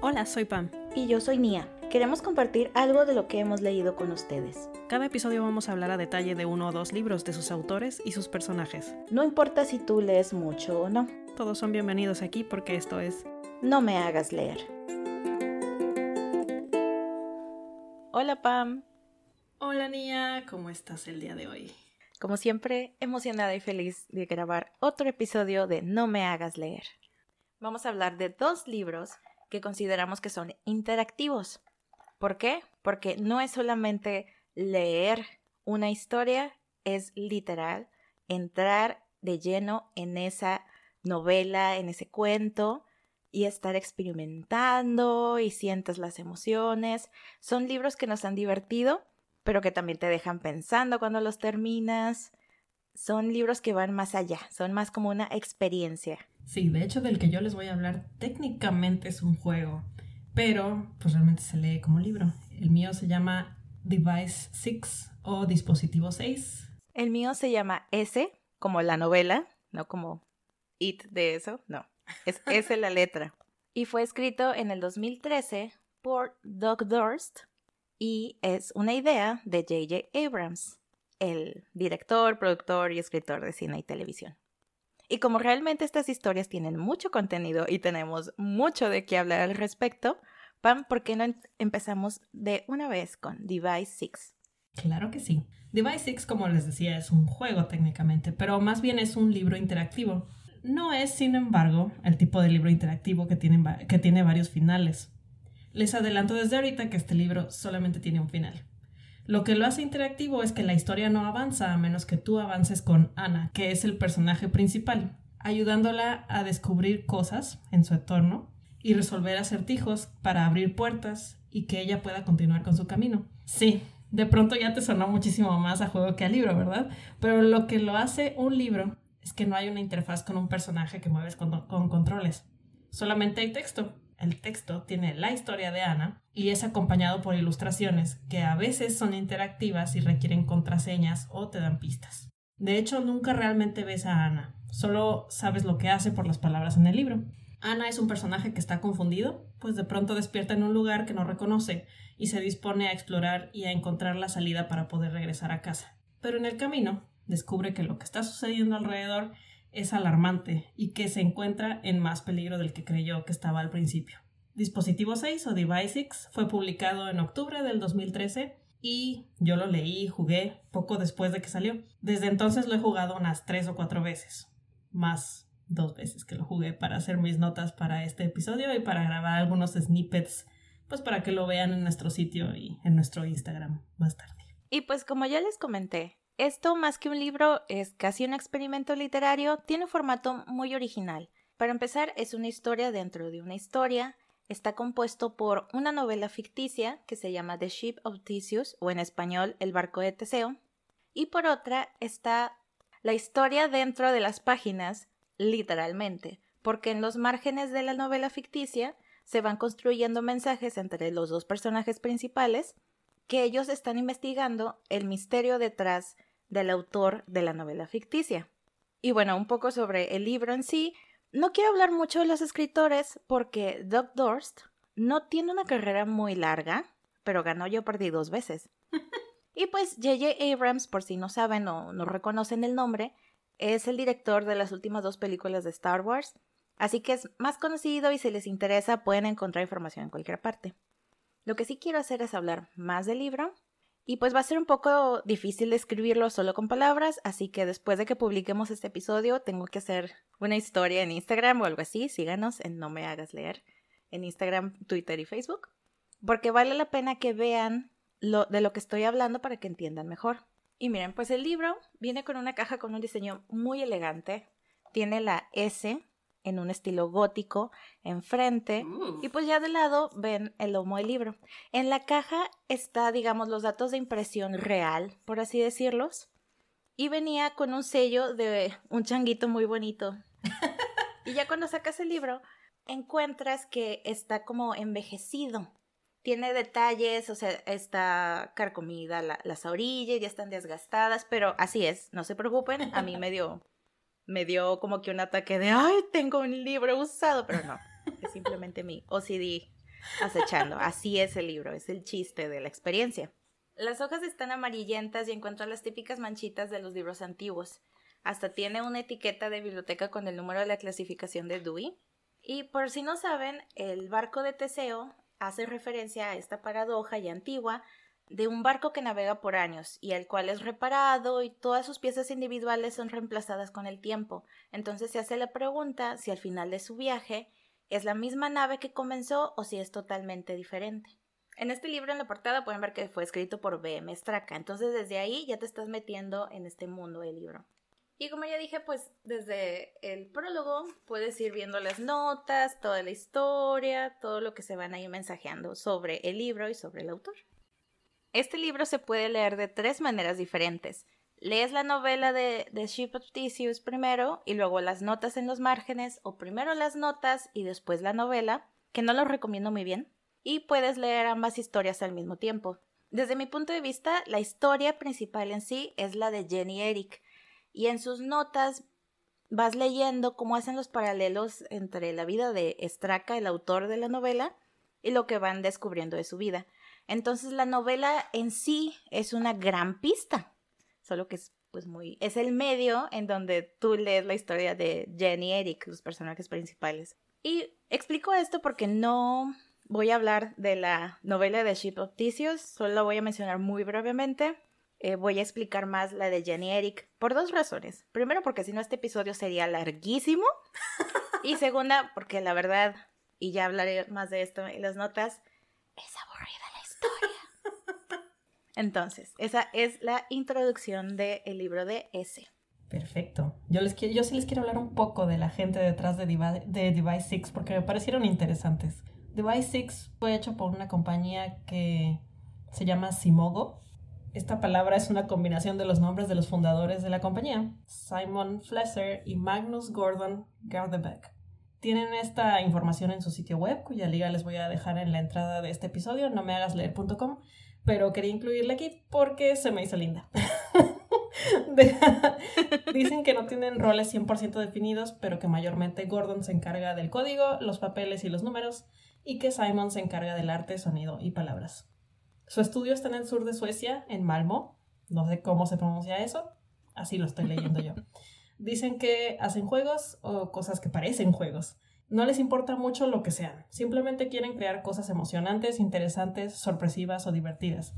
Hola, soy Pam. Y yo soy Nia. Queremos compartir algo de lo que hemos leído con ustedes. Cada episodio vamos a hablar a detalle de uno o dos libros de sus autores y sus personajes. No importa si tú lees mucho o no. Todos son bienvenidos aquí porque esto es No me hagas leer. Hola Pam. Hola Nia, ¿cómo estás el día de hoy? Como siempre, emocionada y feliz de grabar otro episodio de No me hagas leer. Vamos a hablar de dos libros que consideramos que son interactivos. ¿Por qué? Porque no es solamente leer una historia, es literal entrar de lleno en esa novela, en ese cuento y estar experimentando y sientes las emociones. Son libros que nos han divertido, pero que también te dejan pensando cuando los terminas. Son libros que van más allá, son más como una experiencia. Sí, de hecho del que yo les voy a hablar técnicamente es un juego, pero pues realmente se lee como libro. El mío se llama Device 6 o Dispositivo 6. El mío se llama S, como la novela, no como It de eso, no. Es S la letra. Y fue escrito en el 2013 por Doug Durst y es una idea de J.J. Abrams, el director, productor y escritor de cine y televisión. Y como realmente estas historias tienen mucho contenido y tenemos mucho de qué hablar al respecto, Pam, ¿por qué no empezamos de una vez con Device 6? Claro que sí. Device 6, como les decía, es un juego técnicamente, pero más bien es un libro interactivo. No es, sin embargo, el tipo de libro interactivo que tiene, que tiene varios finales. Les adelanto desde ahorita que este libro solamente tiene un final. Lo que lo hace interactivo es que la historia no avanza a menos que tú avances con Ana, que es el personaje principal, ayudándola a descubrir cosas en su entorno y resolver acertijos para abrir puertas y que ella pueda continuar con su camino. Sí, de pronto ya te sonó muchísimo más a juego que a libro, ¿verdad? Pero lo que lo hace un libro es que no hay una interfaz con un personaje que mueves con, con controles. Solamente hay texto el texto tiene la historia de Ana y es acompañado por ilustraciones que a veces son interactivas y requieren contraseñas o te dan pistas. De hecho, nunca realmente ves a Ana, solo sabes lo que hace por las palabras en el libro. Ana es un personaje que está confundido, pues de pronto despierta en un lugar que no reconoce y se dispone a explorar y a encontrar la salida para poder regresar a casa. Pero en el camino descubre que lo que está sucediendo alrededor es alarmante y que se encuentra en más peligro del que creyó que estaba al principio. Dispositivo 6 o Device 6 fue publicado en octubre del 2013 y yo lo leí y jugué poco después de que salió. Desde entonces lo he jugado unas tres o cuatro veces, más dos veces que lo jugué para hacer mis notas para este episodio y para grabar algunos snippets, pues para que lo vean en nuestro sitio y en nuestro Instagram más tarde. Y pues como ya les comenté, esto, más que un libro, es casi un experimento literario, tiene un formato muy original. Para empezar, es una historia dentro de una historia. Está compuesto por una novela ficticia que se llama The Ship of Theseus, o en español El barco de Teseo. Y por otra está la historia dentro de las páginas, literalmente, porque en los márgenes de la novela ficticia se van construyendo mensajes entre los dos personajes principales que ellos están investigando el misterio detrás del autor de la novela ficticia. Y bueno, un poco sobre el libro en sí. No quiero hablar mucho de los escritores porque Doug Durst no tiene una carrera muy larga, pero ganó yo perdí dos veces. y pues J.J. Abrams, por si no saben o no reconocen el nombre, es el director de las últimas dos películas de Star Wars, así que es más conocido y si les interesa pueden encontrar información en cualquier parte. Lo que sí quiero hacer es hablar más del libro y pues va a ser un poco difícil describirlo solo con palabras, así que después de que publiquemos este episodio tengo que hacer una historia en Instagram o algo así. Síganos en No Me Hagas Leer en Instagram, Twitter y Facebook, porque vale la pena que vean lo, de lo que estoy hablando para que entiendan mejor. Y miren, pues el libro viene con una caja con un diseño muy elegante. Tiene la S en un estilo gótico enfrente Uh. y pues ya de lado ven el lomo del libro. En la caja está, digamos, los datos de impresión real, por así decirlos, y venía con un sello de un changuito muy bonito. y ya cuando sacas el libro, encuentras que está como envejecido. Tiene detalles, o sea, está carcomida, la- las orillas ya están desgastadas, pero así es, no se preocupen, a mí me dio me dio como que un ataque de, ay, tengo un libro usado, pero no, es simplemente mi OCD acechando. Así es el libro, es el chiste de la experiencia. Las hojas están amarillentas y encuentro las típicas manchitas de los libros antiguos. Hasta tiene una etiqueta de biblioteca con el número de la clasificación de Dewey. Y por si no saben, el barco de Teseo hace referencia a esta paradoja ya antigua de un barco que navega por años y el cual es reparado y todas sus piezas individuales son reemplazadas con el tiempo. Entonces se hace la pregunta si al final de su viaje es la misma nave que comenzó o si es totalmente diferente. En este libro en la portada pueden ver que fue escrito por B.M. Straka, entonces desde ahí ya te estás metiendo en este mundo del libro. Y como ya dije, pues desde el prólogo puedes ir viendo las notas, toda la historia, todo lo que se van ahí mensajeando sobre el libro y sobre el autor. Este libro se puede leer de tres maneras diferentes. Lees la novela de, The Ship of Theseus primero y luego las notas en los márgenes, o primero las notas y después la novela, que no lo recomiendo muy bien, y puedes leer ambas historias al mismo tiempo. Desde mi punto de vista, la historia principal en sí es la de Jenny Eric, y en sus notas vas leyendo cómo hacen los paralelos entre la vida de Straka, el autor de la novela, y lo que van descubriendo de su vida. Entonces la novela en sí es una gran pista, solo que es pues muy es el medio en donde tú lees la historia de Jenny y Eric, los personajes principales. Y explico esto porque no voy a hablar de la novela de Ship of Theseus, solo voy a mencionar muy brevemente. Eh, voy a explicar más la de Jenny Eric por dos razones. Primero, porque si no este episodio sería larguísimo. y segunda, porque la verdad, y ya hablaré más de esto en las notas, es aburrida entonces, esa es la introducción del libro de S. Perfecto. Yo, les yo sí les quiero hablar un poco de la gente detrás de, de Device 6 porque me parecieron interesantes. Device 6 fue hecho por una compañía que se llama Simogo. Esta palabra es una combinación de los nombres de los fundadores de la compañía, Simon Flesser y Magnus Gordon Gardebeck. Tienen esta información en su sitio web, cuya liga les voy a dejar en la entrada de este episodio, no me hagas leer.com pero quería incluirla aquí porque se me hizo linda. Dicen que no tienen roles 100% definidos, pero que mayormente Gordon se encarga del código, los papeles y los números, y que Simon se encarga del arte, sonido y palabras. Su estudio está en el sur de Suecia, en Malmo. No sé cómo se pronuncia eso, así lo estoy leyendo yo. Dicen que hacen juegos o cosas que parecen juegos. No les importa mucho lo que sean, simplemente quieren crear cosas emocionantes, interesantes, sorpresivas o divertidas.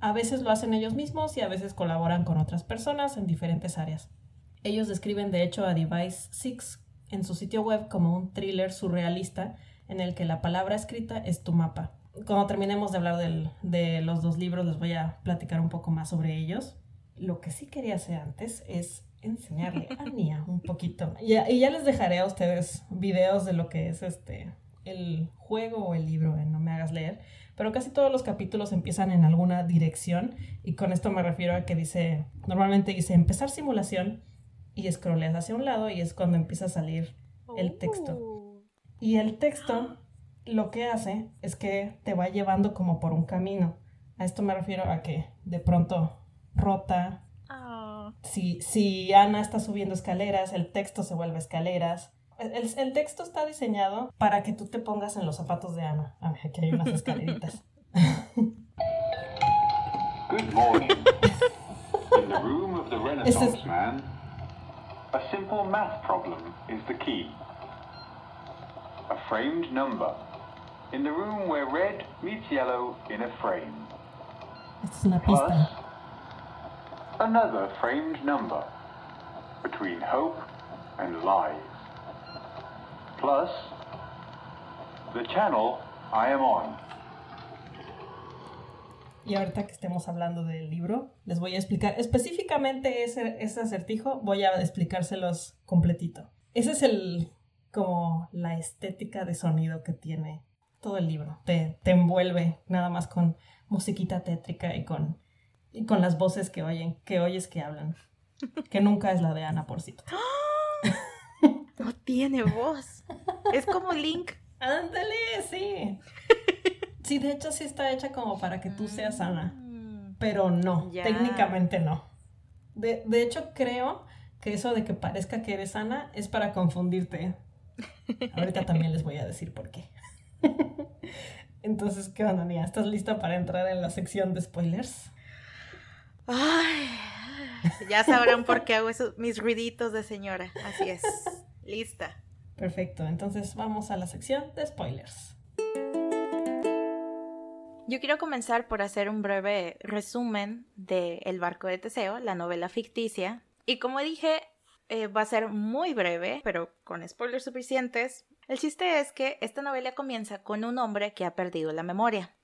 A veces lo hacen ellos mismos y a veces colaboran con otras personas en diferentes áreas. Ellos describen de hecho a Device 6 en su sitio web como un thriller surrealista en el que la palabra escrita es tu mapa. Cuando terminemos de hablar de los dos libros les voy a platicar un poco más sobre ellos. Lo que sí quería hacer antes es enseñarle a Nia un poquito. Y, ya les dejaré a ustedes videos de lo que es este el juego o el libro en No me hagas leer, pero casi todos los capítulos empiezan en alguna dirección y con esto me refiero a que dice, normalmente dice empezar simulación y scrolleas hacia un lado y es cuando empieza a salir el texto. Oh. Y el texto lo que hace es que te va llevando como por un camino. A esto me refiero a que de pronto rota, si, si Ana está subiendo escaleras, el texto se vuelve escaleras. El, el, texto está diseñado para que tú te pongas en los zapatos de Ana. A ver, aquí hay unas escaleritas. Good morning. In the room of the Renaissance es... man, a simple math problem is the key. A framed number. In the room where red meets yellow in a frame. Esta es una pista. Plus, another framed number between hope and lies. Plus, the channel I am on. Y ahorita que estemos hablando del libro, les voy a explicar específicamente ese, ese acertijo, voy a explicárselos completito. Ese es el, como la estética de sonido que tiene todo el libro. Te, te envuelve nada más con musiquita tétrica y con y con las voces que oyen, que oyes que hablan. Que nunca es la de Ana, por cierto. No tiene voz. Es como Link. Ándale, sí. Sí, de hecho sí está hecha como para que tú seas Ana. Mm. Pero no, técnicamente no. De, de hecho, creo que eso de que parezca que eres Ana es para confundirte. Ahorita también les voy a decir por qué. Entonces, ¿qué onda, Nia? ¿Estás lista para entrar en la sección de spoilers? Ay, ya sabrán por qué hago esos, mis ruiditos de señora. Así es. Lista. Perfecto, entonces vamos a la sección de spoilers. Yo quiero comenzar por hacer un breve resumen de El barco de Teseo, la novela ficticia. Y como dije, eh, va a ser muy breve, pero con spoilers suficientes. El chiste es que esta novela comienza con un hombre que ha perdido la memoria.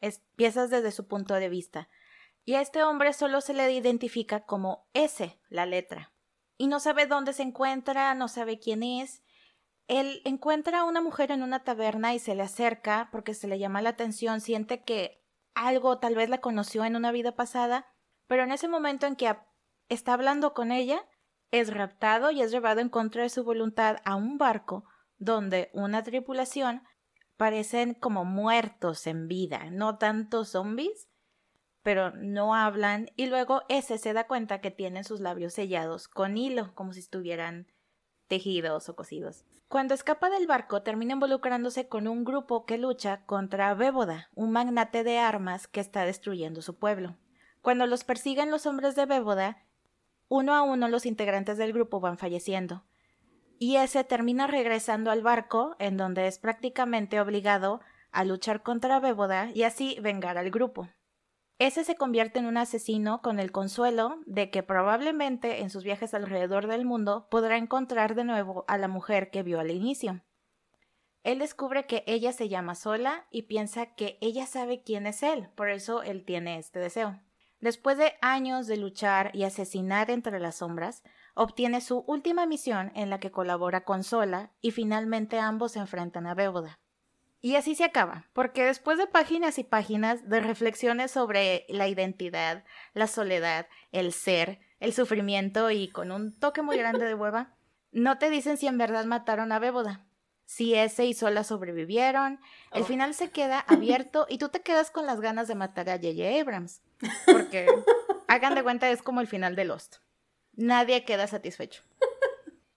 Es piezas desde su punto de vista. Y a este hombre solo se le identifica como S, la letra. Y no sabe dónde se encuentra, no sabe quién es, él encuentra a una mujer en una taberna y se le acerca porque se le llama la atención, siente que algo tal vez la conoció en una vida pasada, pero en ese momento en que está hablando con ella, es raptado y es llevado en contra de su voluntad a un barco donde una tripulación parecen como muertos en vida, no tanto zombies, pero no hablan y luego ese se da cuenta que tienen sus labios sellados con hilo, como si estuvieran tejidos o cosidos. Cuando escapa del barco, termina involucrándose con un grupo que lucha contra Béboda, un magnate de armas que está destruyendo su pueblo. Cuando los persiguen los hombres de Béboda, uno a uno los integrantes del grupo van falleciendo. Y ese termina regresando al barco, en donde es prácticamente obligado a luchar contra Béboda y así vengar al grupo. Ese se convierte en un asesino con el consuelo de que probablemente en sus viajes alrededor del mundo podrá encontrar de nuevo a la mujer que vio al inicio. Él descubre que ella se llama Sola y piensa que ella sabe quién es él, por eso él tiene este deseo. Después de años de luchar y asesinar entre las sombras, obtiene su última misión en la que colabora con Sola y finalmente ambos se enfrentan a Béboda. Y así se acaba, porque después de páginas y páginas de reflexiones sobre la identidad, la soledad, el ser, el sufrimiento y con un toque muy grande de hueva, no te dicen si en verdad mataron a Béboda, si ese y Sola sobrevivieron. El oh. final se queda abierto y tú te quedas con las ganas de matar a J.J. Abrams, porque hagan de cuenta es como el final de Lost. Nadie queda satisfecho.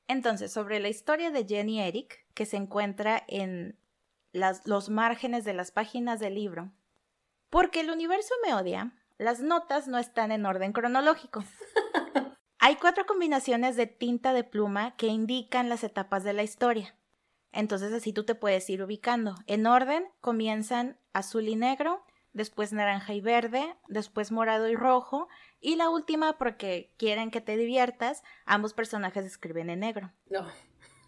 Entonces, sobre la historia de Jenny Eric, que se encuentra en los márgenes de las páginas del libro. Porque el universo me odia, las notas no están en orden cronológico. Hay cuatro combinaciones de tinta de pluma que indican las etapas de la historia. Entonces así tú te puedes ir ubicando. En orden comienzan azul y negro, después naranja y verde, después morado y rojo, y la última, porque quieren que te diviertas, ambos personajes escriben en negro. No.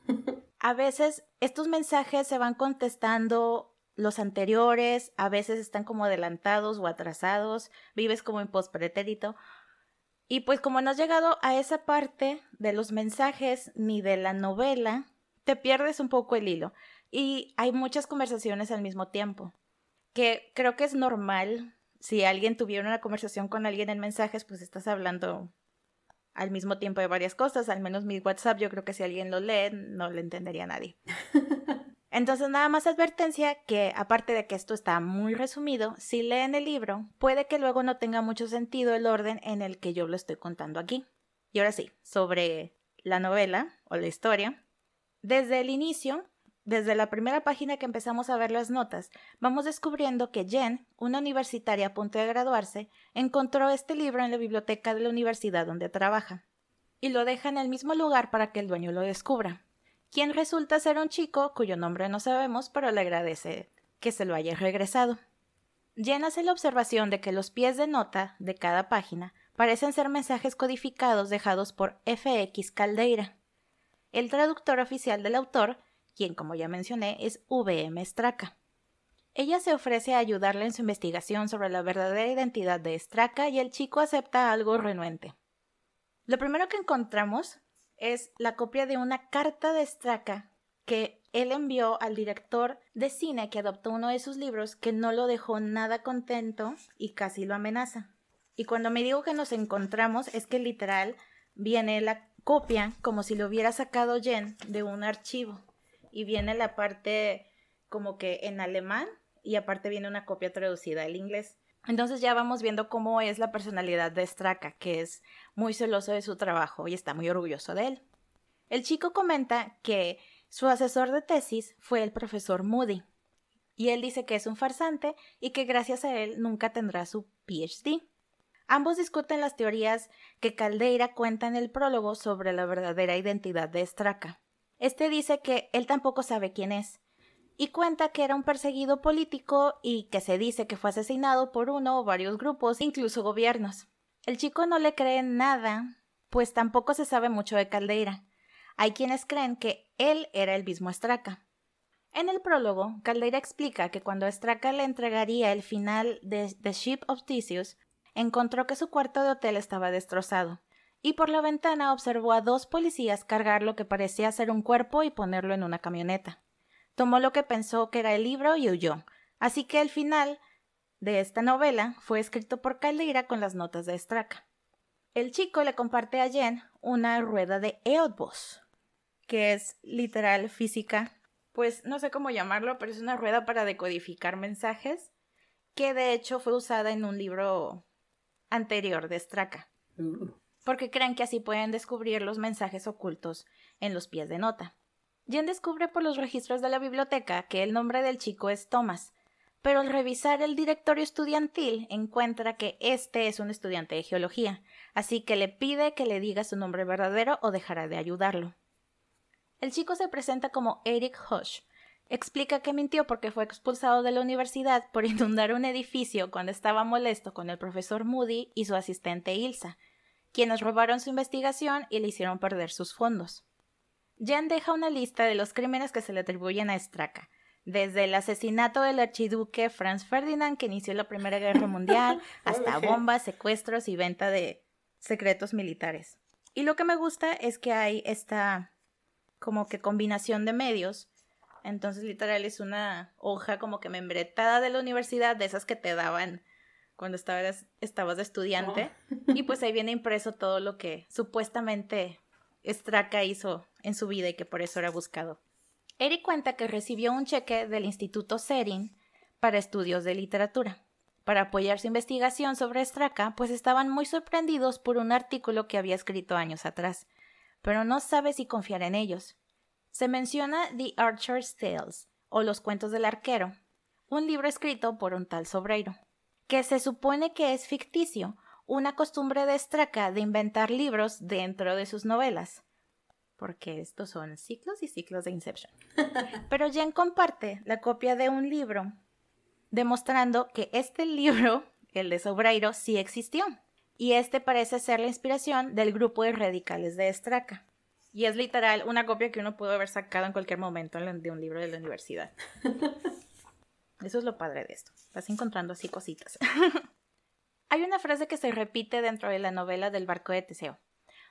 a veces estos mensajes se van contestando los anteriores, a veces están como adelantados o atrasados, vives como en postpretérito. Y pues como no has llegado a esa parte de los mensajes ni de la novela, te pierdes un poco el hilo. Y hay muchas conversaciones al mismo tiempo, que creo que es normal. Si alguien tuviera una conversación con alguien en mensajes, pues estás hablando al mismo tiempo de varias cosas, al menos mi WhatsApp yo creo que si alguien lo lee no le entendería nadie. Entonces nada más advertencia que aparte de que esto está muy resumido, si leen el libro puede que luego no tenga mucho sentido el orden en el que yo lo estoy contando aquí. Y ahora sí, sobre la novela o la historia. Desde el inicio desde la primera página que empezamos a ver las notas, vamos descubriendo que Jen, una universitaria a punto de graduarse, encontró este libro en la biblioteca de la universidad donde trabaja, y lo deja en el mismo lugar para que el dueño lo descubra, quien resulta ser un chico cuyo nombre no sabemos, pero le agradece que se lo haya regresado. Jen hace la observación de que los pies de nota de cada página parecen ser mensajes codificados dejados por FX Caldeira. El traductor oficial del autor quien como ya mencioné es VM Straka. Ella se ofrece a ayudarle en su investigación sobre la verdadera identidad de Straka y el chico acepta algo renuente. Lo primero que encontramos es la copia de una carta de Straka que él envió al director de cine que adoptó uno de sus libros que no lo dejó nada contento y casi lo amenaza. Y cuando me digo que nos encontramos es que literal viene la copia como si lo hubiera sacado Jen de un archivo y viene la parte como que en alemán y aparte viene una copia traducida al inglés. Entonces ya vamos viendo cómo es la personalidad de Straka, que es muy celoso de su trabajo y está muy orgulloso de él. El chico comenta que su asesor de tesis fue el profesor Moody. y él dice que es un farsante y que gracias a él nunca tendrá su PhD. Ambos discuten las teorías que Caldeira cuenta en el prólogo sobre la verdadera identidad de Straca. Este dice que él tampoco sabe quién es, y cuenta que era un perseguido político y que se dice que fue asesinado por uno o varios grupos, incluso gobiernos. El chico no le cree nada, pues tampoco se sabe mucho de Caldeira. Hay quienes creen que él era el mismo Straca. En el prólogo, Caldeira explica que cuando Straca le entregaría el final de The Ship of Theseus, encontró que su cuarto de hotel estaba destrozado, y por la ventana observó a dos policías cargar lo que parecía ser un cuerpo y ponerlo en una camioneta. Tomó lo que pensó que era el libro y huyó, así que el final de esta novela fue escrito por Caldeira con las notas de Straca. El chico le comparte a Jen una rueda de Eötvös, que es literal física, pues no sé cómo llamarlo, pero es una rueda para decodificar mensajes, que de hecho fue usada en un libro anterior de Straka. Uh. Porque creen que así pueden descubrir los mensajes ocultos en los pies de nota. Jen descubre por los registros de la biblioteca que el nombre del chico es Thomas, pero al revisar el directorio estudiantil encuentra que este es un estudiante de geología, así que le pide que le diga su nombre verdadero o dejará de ayudarlo. El chico se presenta como Eric Hush, explica que mintió porque fue expulsado de la universidad por inundar un edificio cuando estaba molesto con el profesor Moody y su asistente Ilsa, quienes robaron su investigación y le hicieron perder sus fondos. Jen deja una lista de los crímenes que se le atribuyen a Straka, desde el asesinato del archiduque Franz Ferdinand que inició la Primera Guerra Mundial, hasta bombas, secuestros y venta de secretos militares. Y lo que me gusta es que hay esta como que combinación de medios entonces, literal, es una hoja como que membretada de la universidad, de esas que te daban cuando estabas, estabas de estudiante. Oh. Y pues ahí viene impreso todo lo que supuestamente Straka hizo en su vida y que por eso era buscado. Eric cuenta que recibió un cheque del Instituto Serin para estudios de literatura. Para apoyar su investigación sobre Straka, pues estaban muy sorprendidos por un artículo que había escrito años atrás, pero no sabe si confiar en ellos. Se menciona The Archer's Tales, o Los Cuentos del Arquero, un libro escrito por un tal Sobreiro, que se supone que es ficticio, una costumbre de Straka de inventar libros dentro de sus novelas. Porque estos son ciclos y ciclos de Inception. Pero Jen comparte la copia de un libro, demostrando que este libro, el de Sobreiro, sí existió. Y este parece ser la inspiración del grupo de radicales de Straka. Y es literal una copia que uno pudo haber sacado en cualquier momento de un libro de la universidad. Eso es lo padre de esto. Estás encontrando así cositas. Hay una frase que se repite dentro de la novela del barco de Teseo.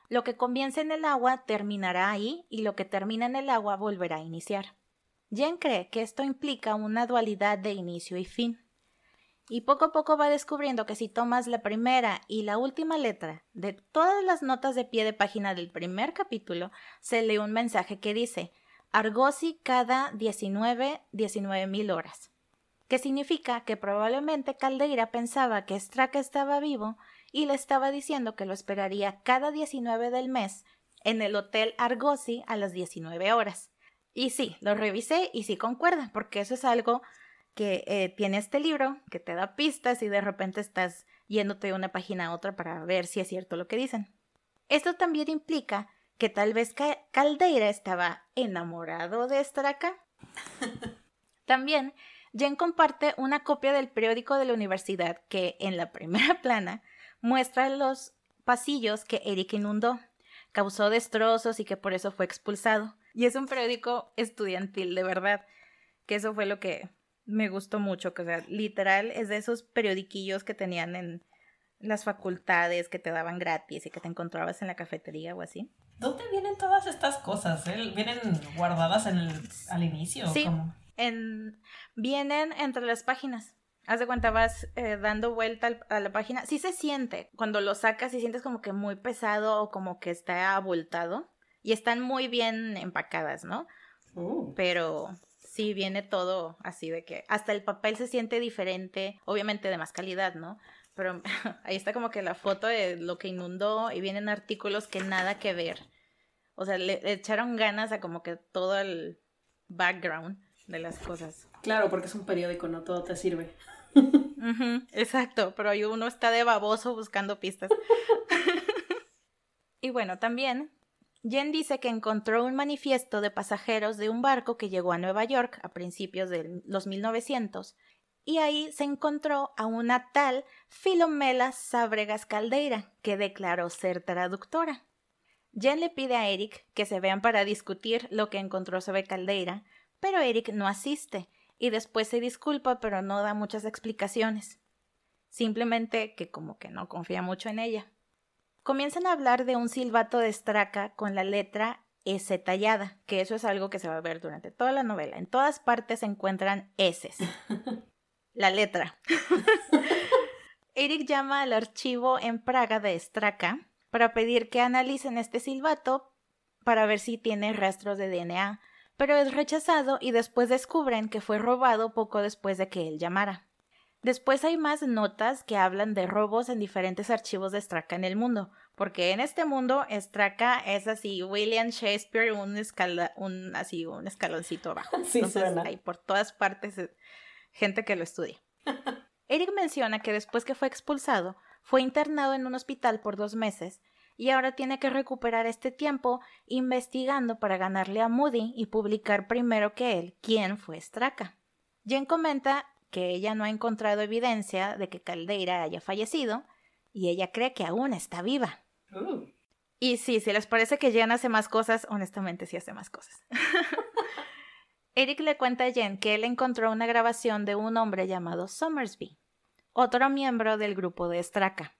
Lo que comienza en el agua terminará ahí y lo que termina en el agua volverá a iniciar. Jen cree que esto implica una dualidad de inicio y fin y poco a poco va descubriendo que si tomas la primera y la última letra de todas las notas de pie de página del primer capítulo, se lee un mensaje que dice Argosi cada 19, 19 mil horas, que significa que probablemente Caldeira pensaba que Straka estaba vivo y le estaba diciendo que lo esperaría cada 19 del mes en el Hotel Argosi a las 19 horas. Y sí, lo revisé y sí concuerda, porque eso es algo que eh, tiene este libro que te da pistas y de repente estás yéndote de una página a otra para ver si es cierto lo que dicen. Esto también implica que tal vez Caldeira estaba enamorado de Straka. también, Jen comparte una copia del periódico de la universidad que en la primera plana muestra los pasillos que Eric inundó, causó destrozos y que por eso fue expulsado. Y es un periódico estudiantil, de verdad, que eso fue lo que me gustó mucho, que o sea, literal es de esos periodiquillos que tenían en las facultades que te daban gratis y que te encontrabas en la cafetería o así. ¿Dónde vienen todas estas cosas? Eh? ¿Vienen guardadas en el, al inicio? Sí, En, vienen entre las páginas. Haz de cuenta, vas eh, dando vuelta a la página. Sí se siente. Cuando lo sacas y sientes como que muy pesado o como que está abultado. Y están muy bien empacadas, ¿no? Uh. Pero sí viene todo así de que hasta el papel se siente diferente, obviamente de más calidad, ¿no? Pero ahí está como que la foto de lo que inundó y vienen artículos que nada que ver. O sea, le, echaron ganas a como que todo el background de las cosas. Claro, porque es un periódico, no todo te sirve. exacto, pero ahí uno está de baboso buscando pistas. y bueno, también Jen dice que encontró un manifiesto de pasajeros de un barco que llegó a Nueva York a principios de los 1900 y ahí se encontró a una tal Filomela Sabregas Caldeira, que declaró ser traductora. Jen le pide a Eric que se vean para discutir lo que encontró sobre Caldeira, pero Eric no asiste y después se disculpa pero no da muchas explicaciones. Simplemente que como que no confía mucho en ella. Comienzan a hablar de un silbato de estraca con la letra S tallada, que eso es algo que se va a ver durante toda la novela. En todas partes se encuentran S. la letra. Eric llama al archivo en Praga de Estraca para pedir que analicen este silbato para ver si tiene rastros de DNA, pero es rechazado y después descubren que fue robado poco después de que él llamara. Después hay más notas que hablan de robos en diferentes archivos de Estraca en el mundo, porque en este mundo Estraca es así William Shakespeare un escala, un así un escaloncito abajo. Sí, Entonces, hay por todas partes eh, gente que lo estudia. Eric menciona que después que fue expulsado, fue internado en un hospital por dos meses y ahora tiene que recuperar este tiempo investigando para ganarle a Moody y publicar primero que él quién fue Straka. Jen comenta que ella no ha encontrado evidencia de que Caldeira haya fallecido y ella cree que aún está viva. Uh. Y sí, si les parece que Jen hace más cosas, honestamente sí hace más cosas. Eric le cuenta a Jen que él encontró una grabación de un hombre llamado Somersby, otro miembro del grupo de Straka.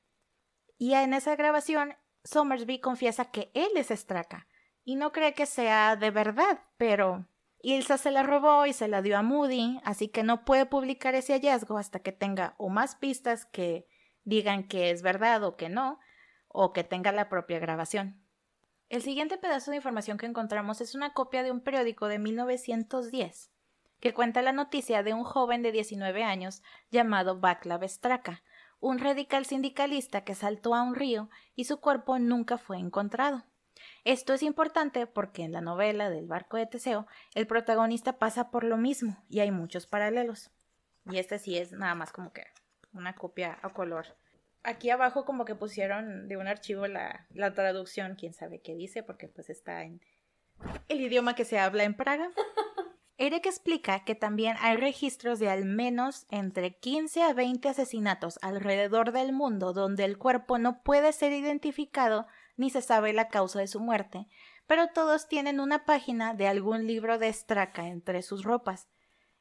Y en esa grabación, Somersby confiesa que él es Straka y no cree que sea de verdad, pero Ilsa se la robó y se la dio a Moody, así que no puede publicar ese hallazgo hasta que tenga o más pistas que digan que es verdad o que no, o que tenga la propia grabación. El siguiente pedazo de información que encontramos es una copia de un periódico de 1910 que cuenta la noticia de un joven de 19 años llamado Václav Straka, un radical sindicalista que saltó a un río y su cuerpo nunca fue encontrado. Esto es importante porque en la novela del barco de Teseo el protagonista pasa por lo mismo y hay muchos paralelos. Y este sí es nada más como que una copia a color aquí abajo como que pusieron de un archivo la, la traducción, quién sabe qué dice, porque pues está en el idioma que se habla en Praga. Eric explica que también hay registros de al menos entre 15 a 20 asesinatos alrededor del mundo donde el cuerpo no puede ser identificado ni se sabe la causa de su muerte, pero todos tienen una página de algún libro de Straka entre sus ropas.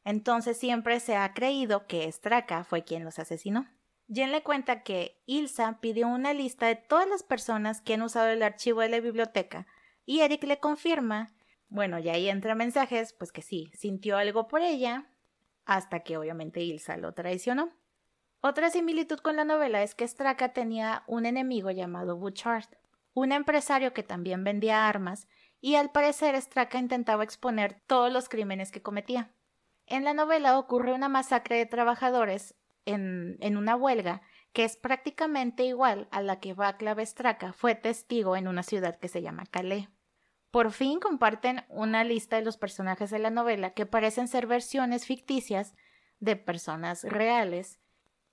Entonces siempre se ha creído que Straka fue quien los asesinó. Jen le cuenta que Ilsa pidió una lista de todas las personas que han usado el archivo de la biblioteca y Eric le confirma, bueno, y ahí entra mensajes, pues que sí, sintió algo por ella, hasta que obviamente Ilsa lo traicionó. Otra similitud con la novela es que Straka tenía un enemigo llamado Butchart, un empresario que también vendía armas, y al parecer Straka intentaba exponer todos los crímenes que cometía. En la novela ocurre una masacre de trabajadores en, una huelga que es prácticamente igual a la que Václav Straka fue testigo en una ciudad que se llama Calais. Por fin comparten una lista de los personajes de la novela que parecen ser versiones ficticias de personas reales,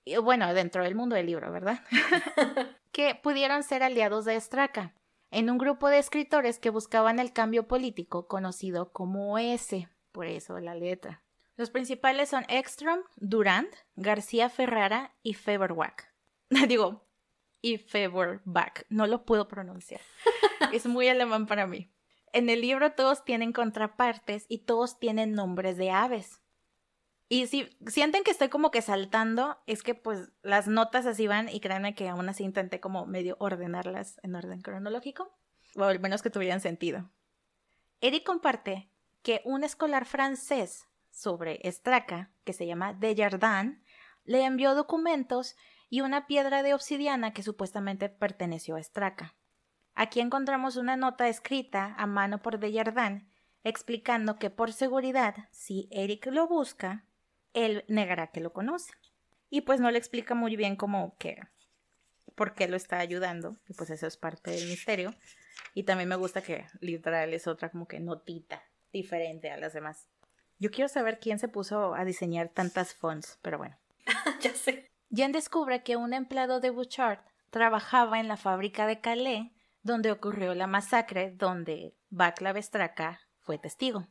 y, bueno, dentro del mundo del libro, ¿verdad? que pudieron ser aliados de Straka, en un grupo de escritores que buscaban el cambio político conocido como S, por eso la letra. Los principales son Ekstrom, Durand, García Ferrara y Feberbach. Digo, y Feberbach, no lo puedo pronunciar. es muy alemán para mí. En el libro todos tienen contrapartes y todos tienen nombres de aves. Y si sienten que estoy como que saltando, es que pues las notas así van y créanme que aún así intenté como medio ordenarlas en orden cronológico, o al menos que tuvieran sentido. Eric comparte que un escolar francés sobre Estraca, que se llama Desjardins, le envió documentos y una piedra de obsidiana que supuestamente perteneció a Estraca. Aquí encontramos una nota escrita a mano por Desjardins explicando que por seguridad, si Eric lo busca, él negará que lo conoce. Y pues no le explica muy bien cómo que por qué lo está ayudando, y pues eso es parte del misterio. Y también me gusta que literal es otra como que notita diferente a las demás. Yo quiero saber quién se puso a diseñar tantas fonts, pero bueno. ya sé. Jen descubre que un empleado de Bouchard trabajaba en la fábrica de Calais, donde ocurrió la masacre, donde Václav Straka fue testigo.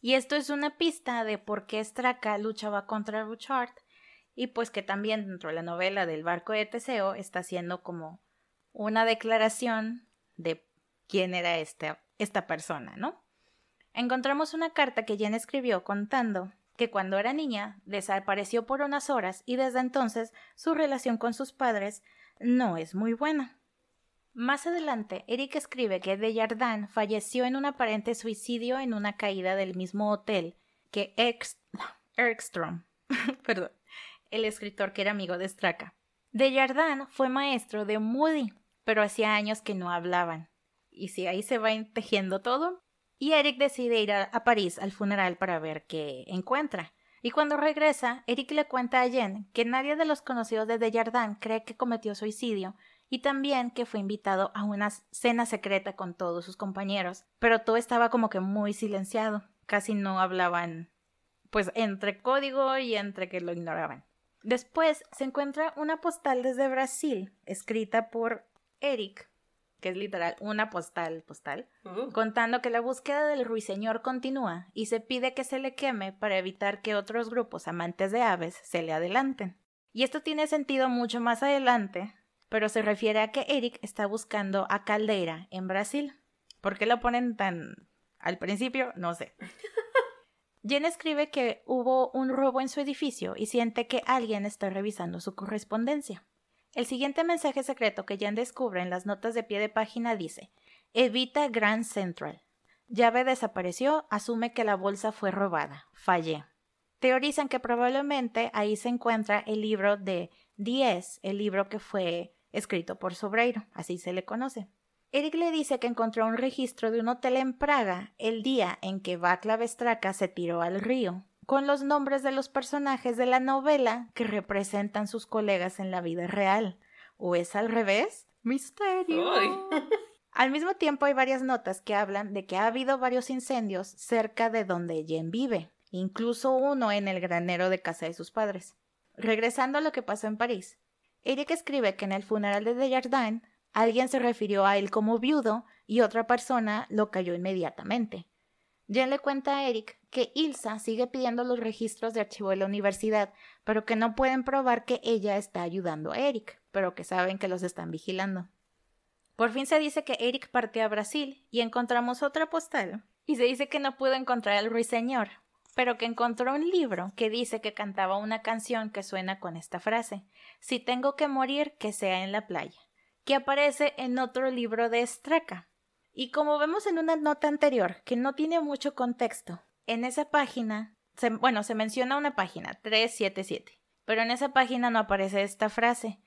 Y esto es una pista de por qué Straka luchaba contra Bouchard y pues que también dentro de la novela del barco de Teseo está haciendo como una declaración de quién era esta, esta persona, ¿no? Encontramos una carta que Jen escribió contando que cuando era niña desapareció por unas horas y desde entonces su relación con sus padres no es muy buena. Más adelante, Eric escribe que Desjardins falleció en un aparente suicidio en una caída del mismo hotel que Erkstrom, perdón, el escritor que era amigo de Straka. Desjardins fue maestro de Moody, pero hacía años que no hablaban. Y si ahí se va tejiendo todo, y Eric decide ir a, París al funeral para ver qué encuentra. Y cuando regresa, Eric le cuenta a Jen que nadie de los conocidos de Desjardins cree que cometió suicidio y también que fue invitado a una cena secreta con todos sus compañeros, pero todo estaba como que muy silenciado, casi no hablaban, pues entre código y entre que lo ignoraban. Después se encuentra una postal desde Brasil, escrita por Eric, que es literal una postal postal, uh. contando que la búsqueda del ruiseñor continúa y se pide que se le queme para evitar que otros grupos amantes de aves se le adelanten. Y esto tiene sentido mucho más adelante, pero se refiere a que Eric está buscando a Caldeira en Brasil. ¿Por qué lo ponen tan al principio? No sé. Jen escribe que hubo un robo en su edificio y siente que alguien está revisando su correspondencia. El siguiente mensaje secreto que Jan descubre en las notas de pie de página dice: Evita Grand Central. Llave desapareció, asume que la bolsa fue robada. Fallé. Teorizan que probablemente ahí se encuentra el libro de Diez, el libro que fue escrito por Sobreiro, así se le conoce. Eric le dice que encontró un registro de un hotel en Praga el día en que Václav Straka se tiró al río con los nombres de los personajes de la novela que representan sus colegas en la vida real. ¿O es al revés? ¡Misterio! al mismo tiempo hay varias notas que hablan de que ha habido varios incendios cerca de donde Jen vive, incluso uno en el granero de casa de sus padres. Regresando a lo que pasó en París, Eric escribe que en el funeral de Desjardins alguien se refirió a él como viudo y otra persona lo cayó inmediatamente. Jen le cuenta a Eric que Ilsa sigue pidiendo los registros de archivo de la universidad, pero que no pueden probar que ella está ayudando a Eric, pero que saben que los están vigilando. Por fin se dice que Eric partió a Brasil y encontramos otra postal. Y se dice que no pudo encontrar al ruiseñor, pero que encontró un libro que dice que cantaba una canción que suena con esta frase: Si tengo que morir, que sea en la playa, que aparece en otro libro de Straka. Y como vemos en una nota anterior, que no tiene mucho contexto, en esa página, bueno, se menciona una página, 377, pero en esa página no aparece esta frase,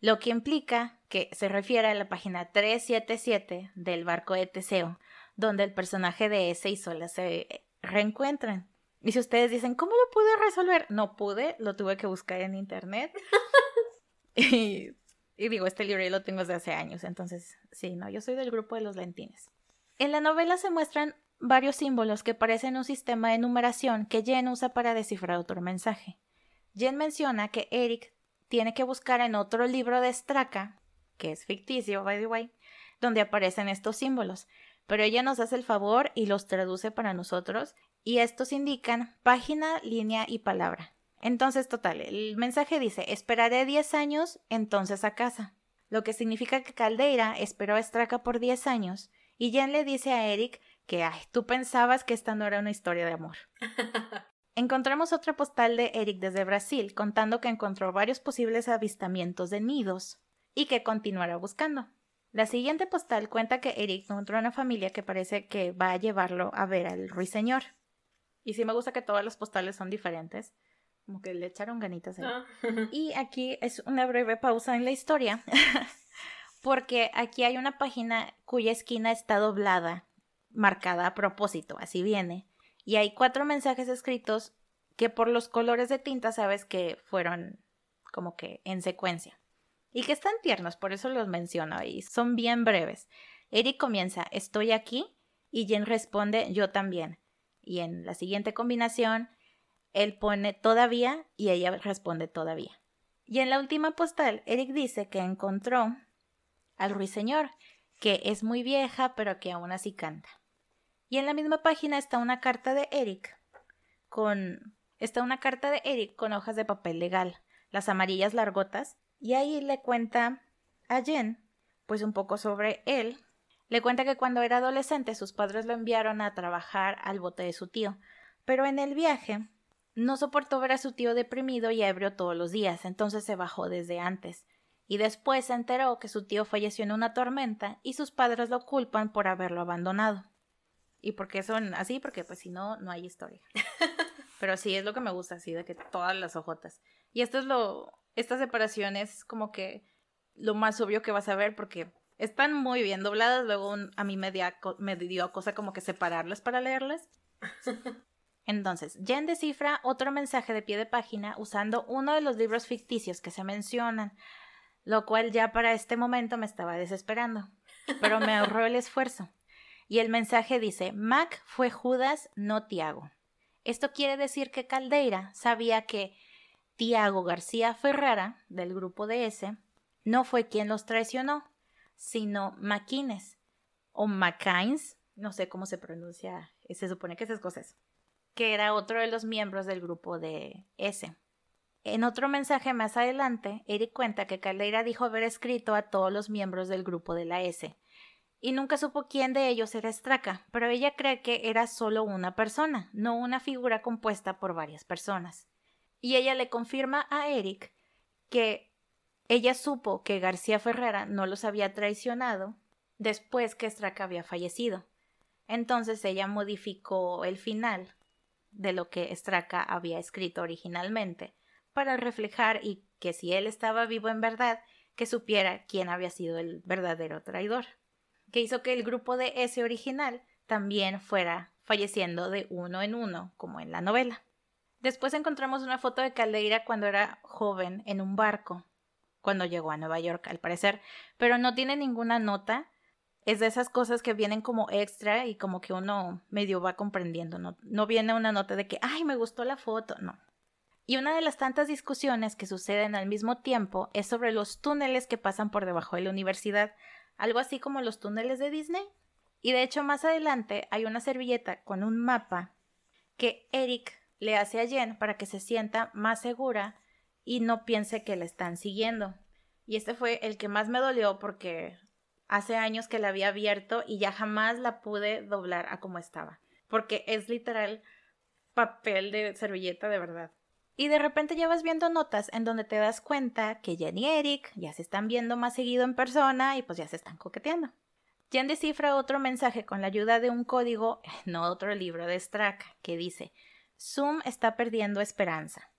lo que implica que se refiere a la página 377 del barco de Teseo, donde el personaje de ese y Sola se reencuentran. Y si ustedes dicen, ¿cómo lo pude resolver? No pude, lo tuve que buscar en internet. y y digo, este libro ya lo tengo desde hace años, entonces sí, no, yo soy del grupo de los lentines. En la novela se muestran varios símbolos que parecen un sistema de numeración que Jen usa para descifrar otro mensaje. Jen menciona que Eric tiene que buscar en otro libro de Straka, que es ficticio, by the way, donde aparecen estos símbolos, pero ella nos hace el favor y los traduce para nosotros, y estos indican página, línea y palabra. Entonces, total, el mensaje dice, esperaré 10 años, entonces a casa. Lo que significa que Caldeira esperó a Straka por 10 años y Jen le dice a Eric que, ay, tú pensabas que esta no era una historia de amor. Encontramos otra postal de Eric desde Brasil contando que encontró varios posibles avistamientos de nidos y que continuará buscando. La siguiente postal cuenta que Eric encontró una familia que parece que va a llevarlo a ver al ruiseñor. Y sí me gusta que todas las postales son diferentes como que le echaron ganitas ahí. Ah. Y aquí es una breve pausa en la historia, porque aquí hay una página cuya esquina está doblada, marcada a propósito, así viene. Y hay cuatro mensajes escritos que por los colores de tinta sabes que fueron como que en secuencia. Y que están tiernos, por eso los menciono ahí. Son bien breves. Eric comienza, estoy aquí, y Jen responde, yo también. Y en la siguiente combinación, él pone todavía y ella responde todavía. Y en la última postal, Eric dice que encontró al ruiseñor, que es muy vieja pero que aún así canta. Y en la misma página está una carta de Eric con está una carta de Eric con hojas de papel legal, las amarillas largotas, y ahí le cuenta a Jen pues un poco sobre él. Le cuenta que cuando era adolescente sus padres lo enviaron a trabajar al bote de su tío, pero en el viaje no soportó ver a su tío deprimido y ebrio todos los días, entonces se bajó desde antes. Y después se enteró que su tío falleció en una tormenta y sus padres lo culpan por haberlo abandonado. ¿Y por qué son así? Porque pues si no, no hay historia. Pero sí, es lo que me gusta, así, de que todas las ojotas. Y esto es lo, esta separación es como que lo más obvio que vas a ver porque están muy bien dobladas, luego a mí me dio, me dio cosa como que separarlas para leerlas. Entonces, Jen descifra otro mensaje de pie de página usando uno de los libros ficticios que se mencionan, lo cual ya para este momento me estaba desesperando, pero me ahorró el esfuerzo. Y el mensaje dice, Mac fue Judas, no Tiago. Esto quiere decir que Caldeira sabía que Tiago García Ferrara, del grupo de S, no fue quien los traicionó, sino Maquines o Macains, no sé cómo se pronuncia, se supone que es escocés que era otro de los miembros del grupo de S. En otro mensaje más adelante, Eric cuenta que Caldeira dijo haber escrito a todos los miembros del grupo de la S, y nunca supo quién de ellos era Straka, pero ella cree que era solo una persona, no una figura compuesta por varias personas. Y ella le confirma a Eric que ella supo que García Ferrera no los había traicionado después que Straka había fallecido. Entonces ella modificó el final de lo que Straka había escrito originalmente, para reflejar y que si él estaba vivo en verdad, que supiera quién había sido el verdadero traidor, que hizo que el grupo de ese original también fuera falleciendo de uno en uno, como en la novela. Después encontramos una foto de Caldeira cuando era joven en un barco, cuando llegó a Nueva York, al parecer, pero no tiene ninguna nota es de esas cosas que vienen como extra y como que uno medio va comprendiendo, no, no viene una nota de que, ay, me gustó la foto, no. Y una de las tantas discusiones que suceden al mismo tiempo es sobre los túneles que pasan por debajo de la universidad, algo así como los túneles de Disney. Y de hecho más adelante hay una servilleta con un mapa que Eric le hace a Jen para que se sienta más segura y no piense que la están siguiendo. Y este fue el que más me dolió porque hace años que la había abierto y ya jamás la pude doblar a como estaba, porque es literal papel de servilleta de verdad. Y de repente ya vas viendo notas en donde te das cuenta que Jen y Eric ya se están viendo más seguido en persona y pues ya se están coqueteando. Jen descifra otro mensaje con la ayuda de un código, no otro libro de Strack, que dice Zoom está perdiendo esperanza.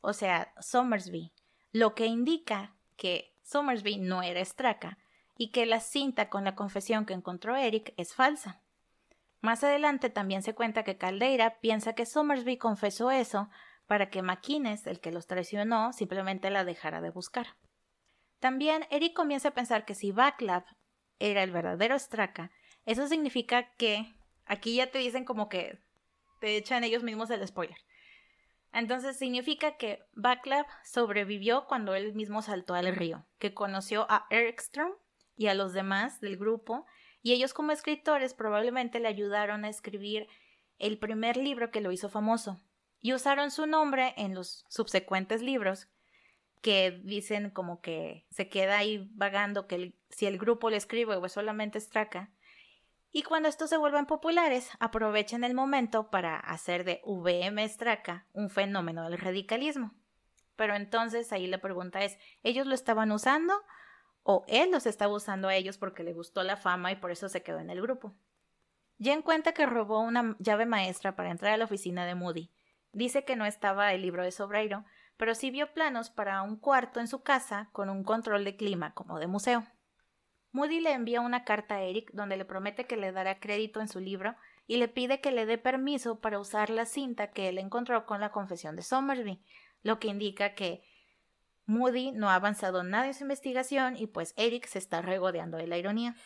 O sea, Somersby, lo que indica que Somersby no era Straka, y que la cinta con la confesión que encontró Eric es falsa. Más adelante también se cuenta que Caldeira piensa que Somersby confesó eso para que McInnes, el que los traicionó, simplemente la dejara de buscar. También Eric comienza a pensar que si Backlav era el verdadero Straka, eso significa que aquí ya te dicen como que te echan ellos mismos el spoiler. Entonces significa que Backlav sobrevivió cuando él mismo saltó al río, que conoció a Erikstrom y a los demás del grupo, y ellos como escritores probablemente le ayudaron a escribir el primer libro que lo hizo famoso, y usaron su nombre en los subsecuentes libros, que dicen como que se queda ahí vagando que si el grupo le escribe o es solamente Straka. Y cuando estos se vuelven populares, aprovechen el momento para hacer de VM Straka un fenómeno del radicalismo. Pero entonces ahí la pregunta es, ¿ellos lo estaban usando o él los estaba usando a ellos porque le gustó la fama y por eso se quedó en el grupo. Jen cuenta que robó una llave maestra para entrar a la oficina de Moody. Dice que no estaba el libro de Sobreiro, pero sí vio planos para un cuarto en su casa con un control de clima como de museo. Moody le envía una carta a Eric donde le promete que le dará crédito en su libro y le pide que le dé permiso para usar la cinta que él encontró con la confesión de Somersby, lo que indica que Moody no ha avanzado nada en su investigación y pues Eric se está regodeando de la ironía.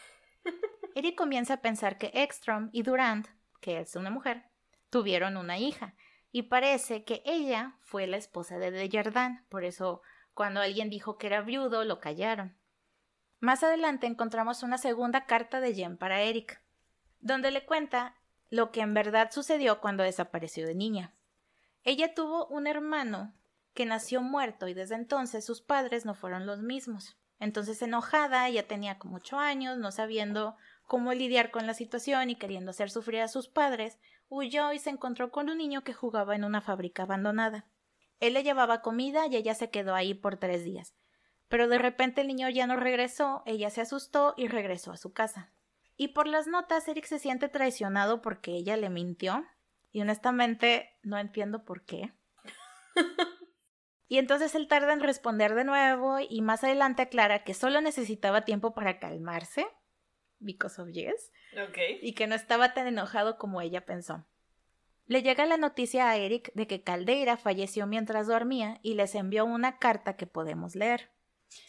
Eric comienza a pensar que Ekstrom y Durant, que es una mujer, tuvieron una hija y parece que ella fue la esposa de Desjardins, por eso cuando alguien dijo que era viudo lo callaron. Más adelante encontramos una segunda carta de Jen para Eric, donde le cuenta lo que en verdad sucedió cuando desapareció de niña. Ella tuvo un hermano que nació muerto y desde entonces sus padres no fueron los mismos. Entonces enojada, ella tenía como ocho años, no sabiendo cómo lidiar con la situación y queriendo hacer sufrir a sus padres, huyó y se encontró con un niño que jugaba en una fábrica abandonada. Él le llevaba comida y ella se quedó ahí por tres días. Pero de repente el niño ya no regresó, ella se asustó y regresó a su casa. Y por las notas, Eric se siente traicionado porque ella le mintió. Y honestamente no entiendo por qué. y entonces él tarda en responder de nuevo y más adelante aclara que solo necesitaba tiempo para calmarse because of yes. Y que no estaba tan enojado como ella pensó. Le llega la noticia a Eric de que Caldeira falleció mientras dormía y les envió una carta que podemos leer,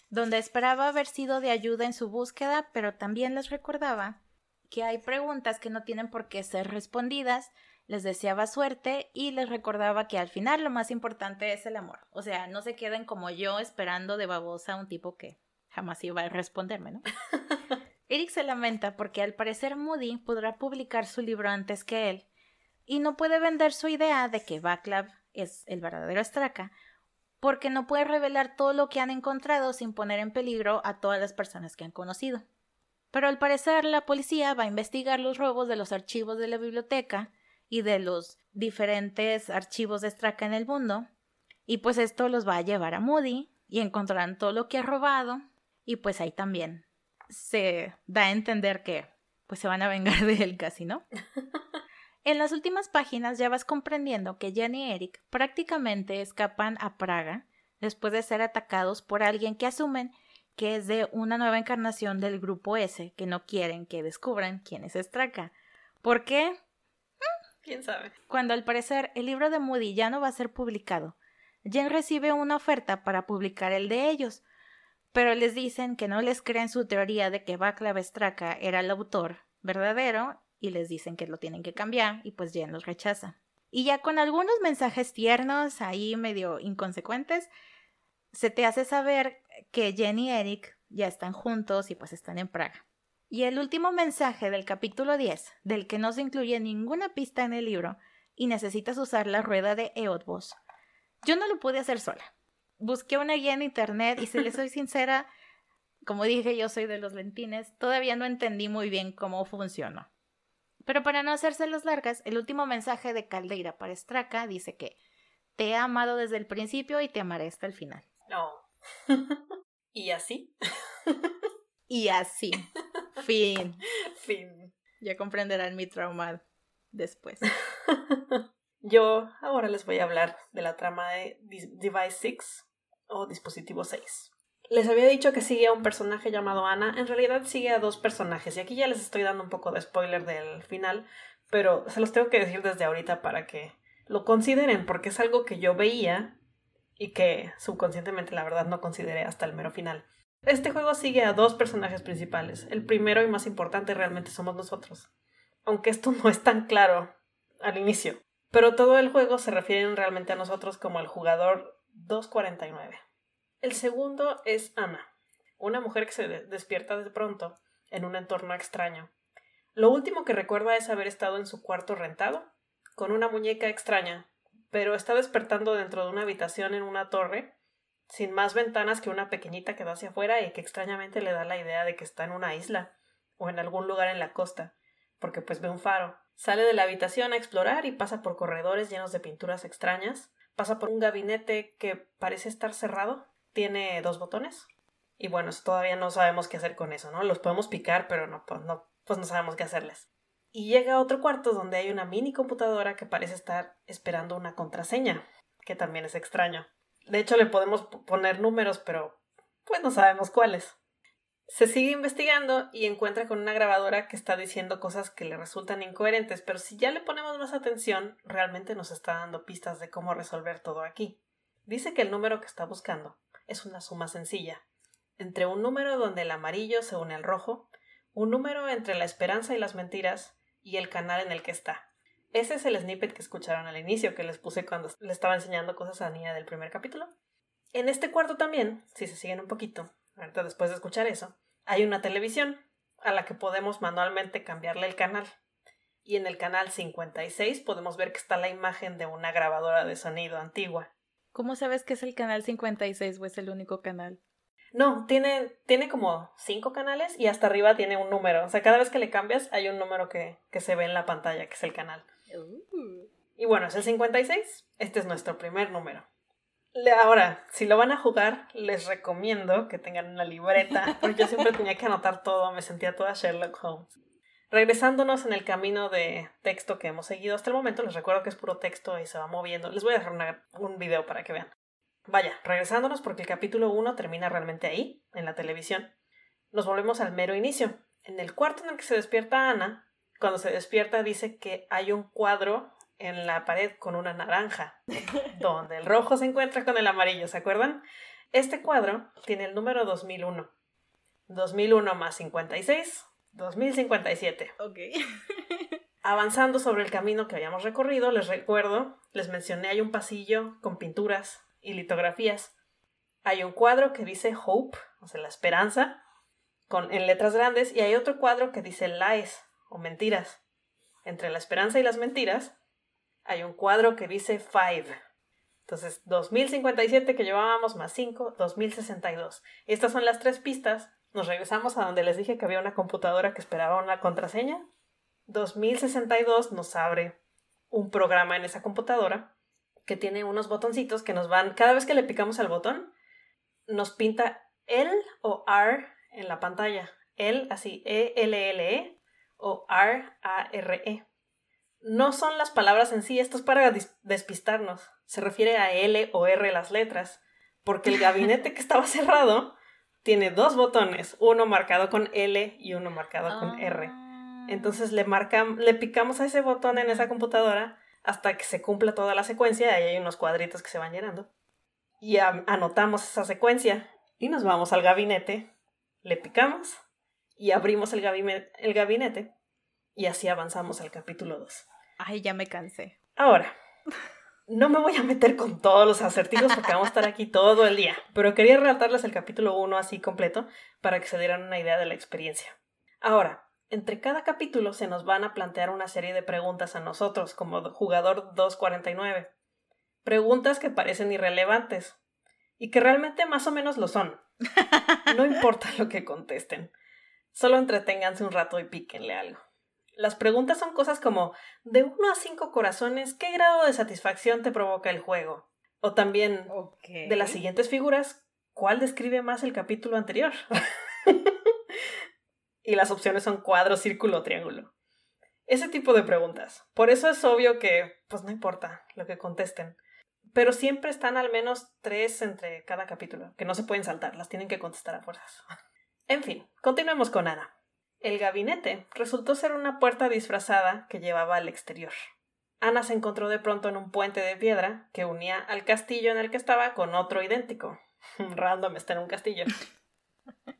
donde esperaba haber sido de ayuda en su búsqueda, pero también les recordaba que hay preguntas que no tienen por qué ser respondidas, les deseaba suerte y les recordaba que al final lo más importante es el amor. O sea, no se queden como yo esperando de babosa un tipo que jamás iba a responderme, ¿no? Eric se lamenta porque al parecer Moody podrá publicar su libro antes que él y no puede vender su idea de que Baclav es el verdadero Straka porque no puede revelar todo lo que han encontrado sin poner en peligro a todas las personas que han conocido. Pero al parecer la policía va a investigar los robos de los archivos de la biblioteca y de los diferentes archivos de Straka en el mundo, y pues esto los va a llevar a Moody y encontrarán todo lo que ha robado y pues ahí también se da a entender que pues se van a vengar de él casi, ¿no? en las últimas páginas ya vas comprendiendo que Jen y Eric prácticamente escapan a Praga después de ser atacados por alguien que asumen que es de una nueva encarnación del grupo S, que no quieren que descubran quién es Straka. ¿Por qué? ¿Quién sabe? Cuando al parecer el libro de Moody ya no va a ser publicado, Jen recibe una oferta para publicar el de ellos, pero les dicen que no les creen su teoría de que Václav Straka era el autor verdadero y les dicen que lo tienen que cambiar y pues Jen los rechaza. Y ya con algunos mensajes tiernos ahí medio inconsecuentes, se te hace saber que Jen y Eric ya están juntos y pues están en Praga. Y el último mensaje del capítulo 10, del que no se incluye ninguna pista en el libro, y necesitas usar la rueda de Eotbos. Yo no lo pude hacer sola busqué una guía en internet y si le soy sincera, como dije, yo soy de los lentines, todavía no entendí muy bien cómo funcionó. Pero para no hacérselos largas, el último mensaje de Caldeira para Straka dice que te he amado desde el principio y te amaré hasta el final. No. ¿Y así? y así. Fin. Fin. Ya comprenderán mi trauma después. Yo ahora les voy a hablar de la trama de Device 6 o Dispositivo 6. Les había dicho que sigue a un personaje llamado Ana, en realidad sigue a dos personajes y aquí ya les estoy dando un poco de spoiler del final, pero se los tengo que decir desde ahorita para que lo consideren porque es algo que yo veía y que subconscientemente la verdad no consideré hasta el mero final. Este juego sigue a dos personajes principales. El primero y más importante realmente somos nosotros. Aunque esto no es tan claro al inicio pero todo el juego se refiere realmente a nosotros como el jugador 249. El segundo es Ana, una mujer que se despierta de pronto en un entorno extraño. Lo último que recuerda es haber estado en su cuarto rentado, con una muñeca extraña, pero está despertando dentro de una habitación en una torre, sin más ventanas que una pequeñita que da hacia afuera y que extrañamente le da la idea de que está en una isla o en algún lugar en la costa, porque pues ve un faro. Sale de la habitación a explorar y pasa por corredores llenos de pinturas extrañas. Pasa por un gabinete que parece estar cerrado. Tiene dos botones. Y bueno, todavía no sabemos qué hacer con eso, ¿no? Los podemos picar, pero no, pues no, pues no sabemos qué hacerles. Y llega a otro cuarto donde hay una mini computadora que parece estar esperando una contraseña, que también es extraño. De hecho, le podemos poner números, pero pues no sabemos cuáles. Se sigue investigando y encuentra con una grabadora que está diciendo cosas que le resultan incoherentes, pero si ya le ponemos más atención, realmente nos está dando pistas de cómo resolver todo aquí. Dice que el número que está buscando es una suma sencilla, entre un número donde el amarillo se une al rojo, un número entre la esperanza y las mentiras y el canal en el que está. Ese es el snippet que escucharon al inicio, que les puse cuando le estaba enseñando cosas a la niña del primer capítulo. En este cuarto también, si se siguen un poquito, ahorita después de escuchar eso, hay una televisión a la que podemos manualmente cambiarle el canal. Y en el canal 56 podemos ver que está la imagen de una grabadora de sonido antigua. ¿Cómo sabes que es el canal 56 o es el único canal? No, tiene, tiene como cinco canales y hasta arriba tiene un número. O sea, cada vez que le cambias hay un número que, que se ve en la pantalla, que es el canal. Uh. Y bueno, es el 56. Este es nuestro primer número. Ahora, si lo van a jugar, les recomiendo que tengan una libreta, porque yo siempre tenía que anotar todo, me sentía toda Sherlock Holmes. Regresándonos en el camino de texto que hemos seguido hasta el momento, les recuerdo que es puro texto y se va moviendo. Les voy a dejar un video para que vean. Vaya, regresándonos porque el capítulo 1 termina realmente ahí, en la televisión. Nos volvemos al mero inicio. En el cuarto en el que se despierta Ana, cuando se despierta dice que hay un cuadro en la pared con una naranja, donde el rojo se encuentra con el amarillo, ¿se acuerdan? Este cuadro tiene el número 2001. 2001 más 56, 2057. Ok. Avanzando sobre el camino que habíamos recorrido, les recuerdo, les mencioné, hay un pasillo con pinturas y litografías. Hay un cuadro que dice Hope, o sea, la esperanza, con, en letras grandes, y hay otro cuadro que dice Lies, o mentiras. Entre la esperanza y las mentiras, hay un cuadro que dice Five. Entonces, 2057 que llevábamos más 5, 2062. Estas son las tres pistas. Nos regresamos a donde les dije que había una computadora que esperaba una contraseña. 2062 nos abre un programa en esa computadora que tiene unos botoncitos que nos van, cada vez que le picamos al botón, nos pinta L o R en la pantalla. L, así, E-L-L-E -E, o R-A-R-E. No son las palabras en sí, esto es para despistarnos. Se refiere a L o R las letras, porque el gabinete que estaba cerrado tiene dos botones, uno marcado con L y uno marcado con R. Ah. Entonces le, le picamos a ese botón en esa computadora hasta que se cumpla toda la secuencia, ahí hay unos cuadritos que se van llenando. Y anotamos esa secuencia y nos vamos al gabinete, le picamos y abrimos el, gabinete, el gabinete y así avanzamos al capítulo 2. Ay, ya me cansé. Ahora, no me voy a meter con todos los acertijos porque vamos a estar aquí todo el día, pero quería relatarles el capítulo 1 así completo para que se dieran una idea de la experiencia. Ahora, entre cada capítulo se nos van a plantear una serie de preguntas a nosotros como jugador 249. Preguntas que parecen irrelevantes y que realmente más o menos lo son. No importa lo que contesten. Solo entreténganse un rato y píquenle algo. Las preguntas son cosas como de 1 a 5 corazones, ¿qué grado de satisfacción te provoca el juego? O también de las siguientes figuras, ¿cuál describe más el capítulo anterior? y las opciones son cuadro, círculo o triángulo. Ese tipo de preguntas. Por eso es obvio que, pues no importa lo que contesten. Pero siempre están al menos tres entre cada capítulo, que no se pueden saltar, las tienen que contestar a fuerzas. en fin, continuemos con Ana. El gabinete resultó ser una puerta disfrazada que llevaba al exterior. Ana se encontró de pronto en un puente de piedra que unía al castillo en el que estaba con otro idéntico. Random está en un castillo.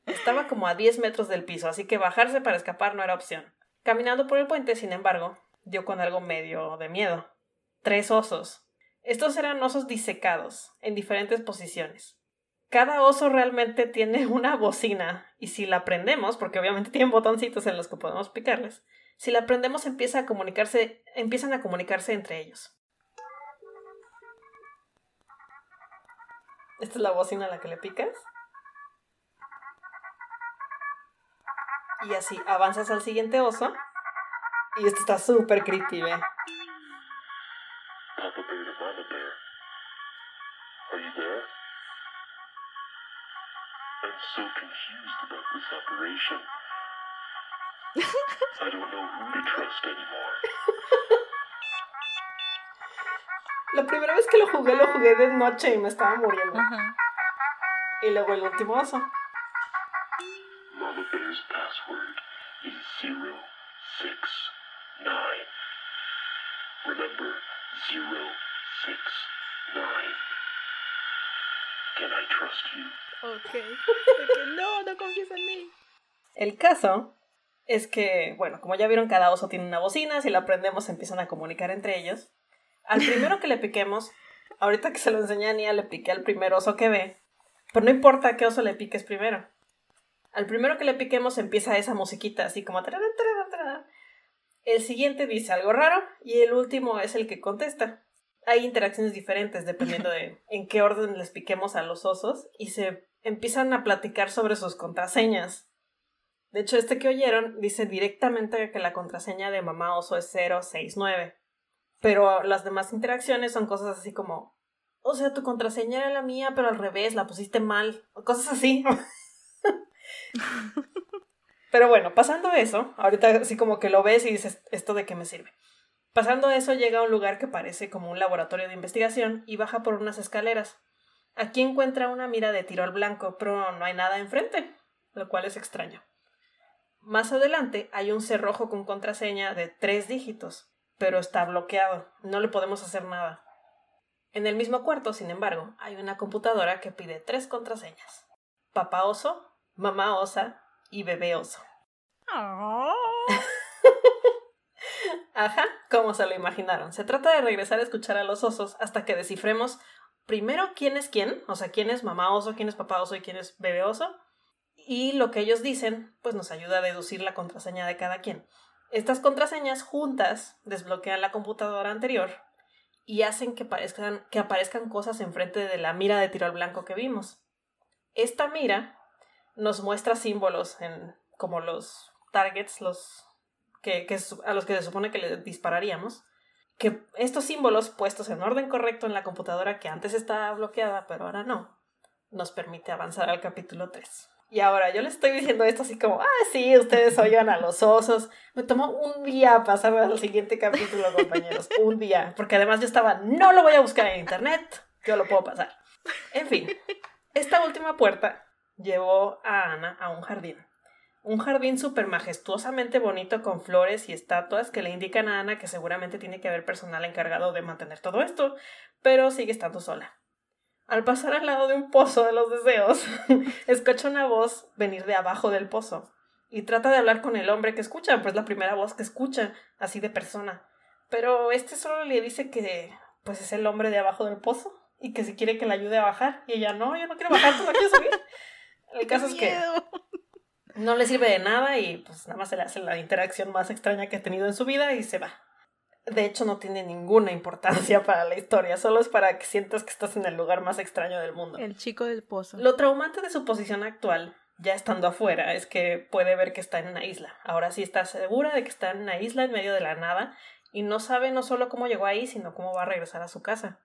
Estaba como a 10 metros del piso, así que bajarse para escapar no era opción. Caminando por el puente, sin embargo, dio con algo medio de miedo. Tres osos. Estos eran osos disecados, en diferentes posiciones. Cada oso realmente tiene una bocina, y si la prendemos, porque obviamente tienen botoncitos en los que podemos picarles, si la prendemos empieza a comunicarse, empiezan a comunicarse entre ellos. Esta es la bocina a la que le picas. Y así avanzas al siguiente oso. Y esto está súper creepy, ¿eh? Papa Bear? I'm so confused about this operation. I don't know who to trust anymore. La primera vez que lo jugué, lo jugué de noche y me estaba muriendo. Uh -huh. Y luego el último oso. No, no confíes en mí. El caso es que, bueno, como ya vieron, cada oso tiene una bocina, si la prendemos se empiezan a comunicar entre ellos. Al primero que le piquemos, ahorita que se lo enseñé a Nia, le piqué al primer oso que ve, pero no importa qué oso le piques primero. Al primero que le piquemos empieza esa musiquita, así como... El siguiente dice algo raro y el último es el que contesta. Hay interacciones diferentes dependiendo de en qué orden les piquemos a los osos y se empiezan a platicar sobre sus contraseñas. De hecho, este que oyeron dice directamente que la contraseña de mamá oso es 069. Pero las demás interacciones son cosas así como, o sea, tu contraseña era la mía, pero al revés, la pusiste mal, o cosas así. pero bueno, pasando eso, ahorita así como que lo ves y dices, ¿esto de qué me sirve? Pasando eso llega a un lugar que parece como un laboratorio de investigación y baja por unas escaleras. Aquí encuentra una mira de tiro al blanco, pero no hay nada enfrente, lo cual es extraño. Más adelante hay un cerrojo con contraseña de tres dígitos, pero está bloqueado, no le podemos hacer nada. En el mismo cuarto, sin embargo, hay una computadora que pide tres contraseñas. Papá oso, mamá osa y bebé oso. Ajá, como se lo imaginaron. Se trata de regresar a escuchar a los osos hasta que descifremos primero quién es quién, o sea, quién es mamá oso, quién es papá oso y quién es bebé oso, y lo que ellos dicen pues nos ayuda a deducir la contraseña de cada quien. Estas contraseñas juntas desbloquean la computadora anterior y hacen que, que aparezcan cosas enfrente de la mira de tiro al blanco que vimos. Esta mira nos muestra símbolos en, como los targets, los que, que, a los que se supone que le dispararíamos, que estos símbolos puestos en orden correcto en la computadora que antes estaba bloqueada pero ahora no, nos permite avanzar al capítulo 3. Y ahora yo les estoy diciendo esto así como, ah, sí, ustedes oigan a los osos. Me tomó un día pasar al siguiente capítulo, compañeros. un día. Porque además yo estaba, no lo voy a buscar en internet. Yo lo puedo pasar. En fin, esta última puerta llevó a Ana a un jardín. Un jardín súper majestuosamente bonito con flores y estatuas que le indican a Ana que seguramente tiene que haber personal encargado de mantener todo esto, pero sigue estando sola. Al pasar al lado de un pozo de los deseos, escucha una voz venir de abajo del pozo y trata de hablar con el hombre que escucha, pues la primera voz que escucha, así de persona. Pero este solo le dice que pues es el hombre de abajo del pozo y que si quiere que le ayude a bajar y ella no, yo no quiero bajar, tú no quieres subir. El caso es que no le sirve de nada y pues nada más se le hace la interacción más extraña que ha tenido en su vida y se va de hecho no tiene ninguna importancia para la historia, solo es para que sientas que estás en el lugar más extraño del mundo. El chico del pozo. Lo traumante de su posición actual, ya estando afuera, es que puede ver que está en una isla. Ahora sí está segura de que está en una isla en medio de la nada y no sabe no solo cómo llegó ahí, sino cómo va a regresar a su casa.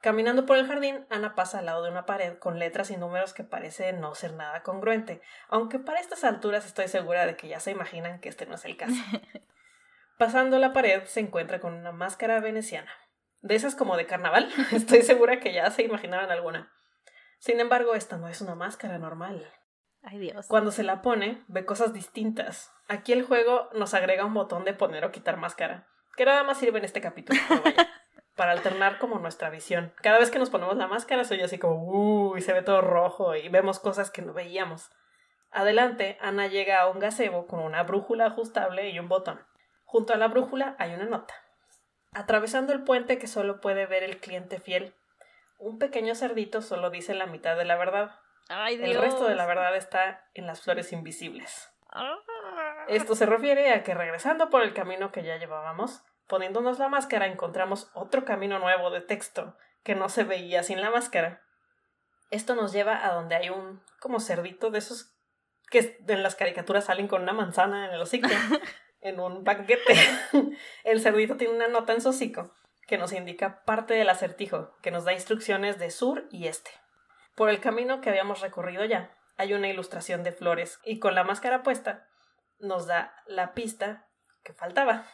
Caminando por el jardín, Ana pasa al lado de una pared con letras y números que parece no ser nada congruente, aunque para estas alturas estoy segura de que ya se imaginan que este no es el caso. Pasando la pared se encuentra con una máscara veneciana. De esas como de carnaval, estoy segura que ya se imaginaron alguna. Sin embargo, esta no es una máscara normal. Ay Dios. Cuando se la pone, ve cosas distintas. Aquí el juego nos agrega un botón de poner o quitar máscara, que nada más sirve en este capítulo, para alternar como nuestra visión. Cada vez que nos ponemos la máscara, soy así como, uh, y se ve todo rojo y vemos cosas que no veíamos. Adelante, Ana llega a un gazebo con una brújula ajustable y un botón. Junto a la brújula hay una nota. Atravesando el puente que solo puede ver el cliente fiel, un pequeño cerdito solo dice la mitad de la verdad. El resto de la verdad está en las flores invisibles. Ah. Esto se refiere a que regresando por el camino que ya llevábamos, poniéndonos la máscara encontramos otro camino nuevo de texto que no se veía sin la máscara. Esto nos lleva a donde hay un como cerdito de esos que en las caricaturas salen con una manzana en el hocico. en un banquete. El cerdito tiene una nota en su hocico que nos indica parte del acertijo, que nos da instrucciones de sur y este. Por el camino que habíamos recorrido ya, hay una ilustración de flores y con la máscara puesta nos da la pista que faltaba.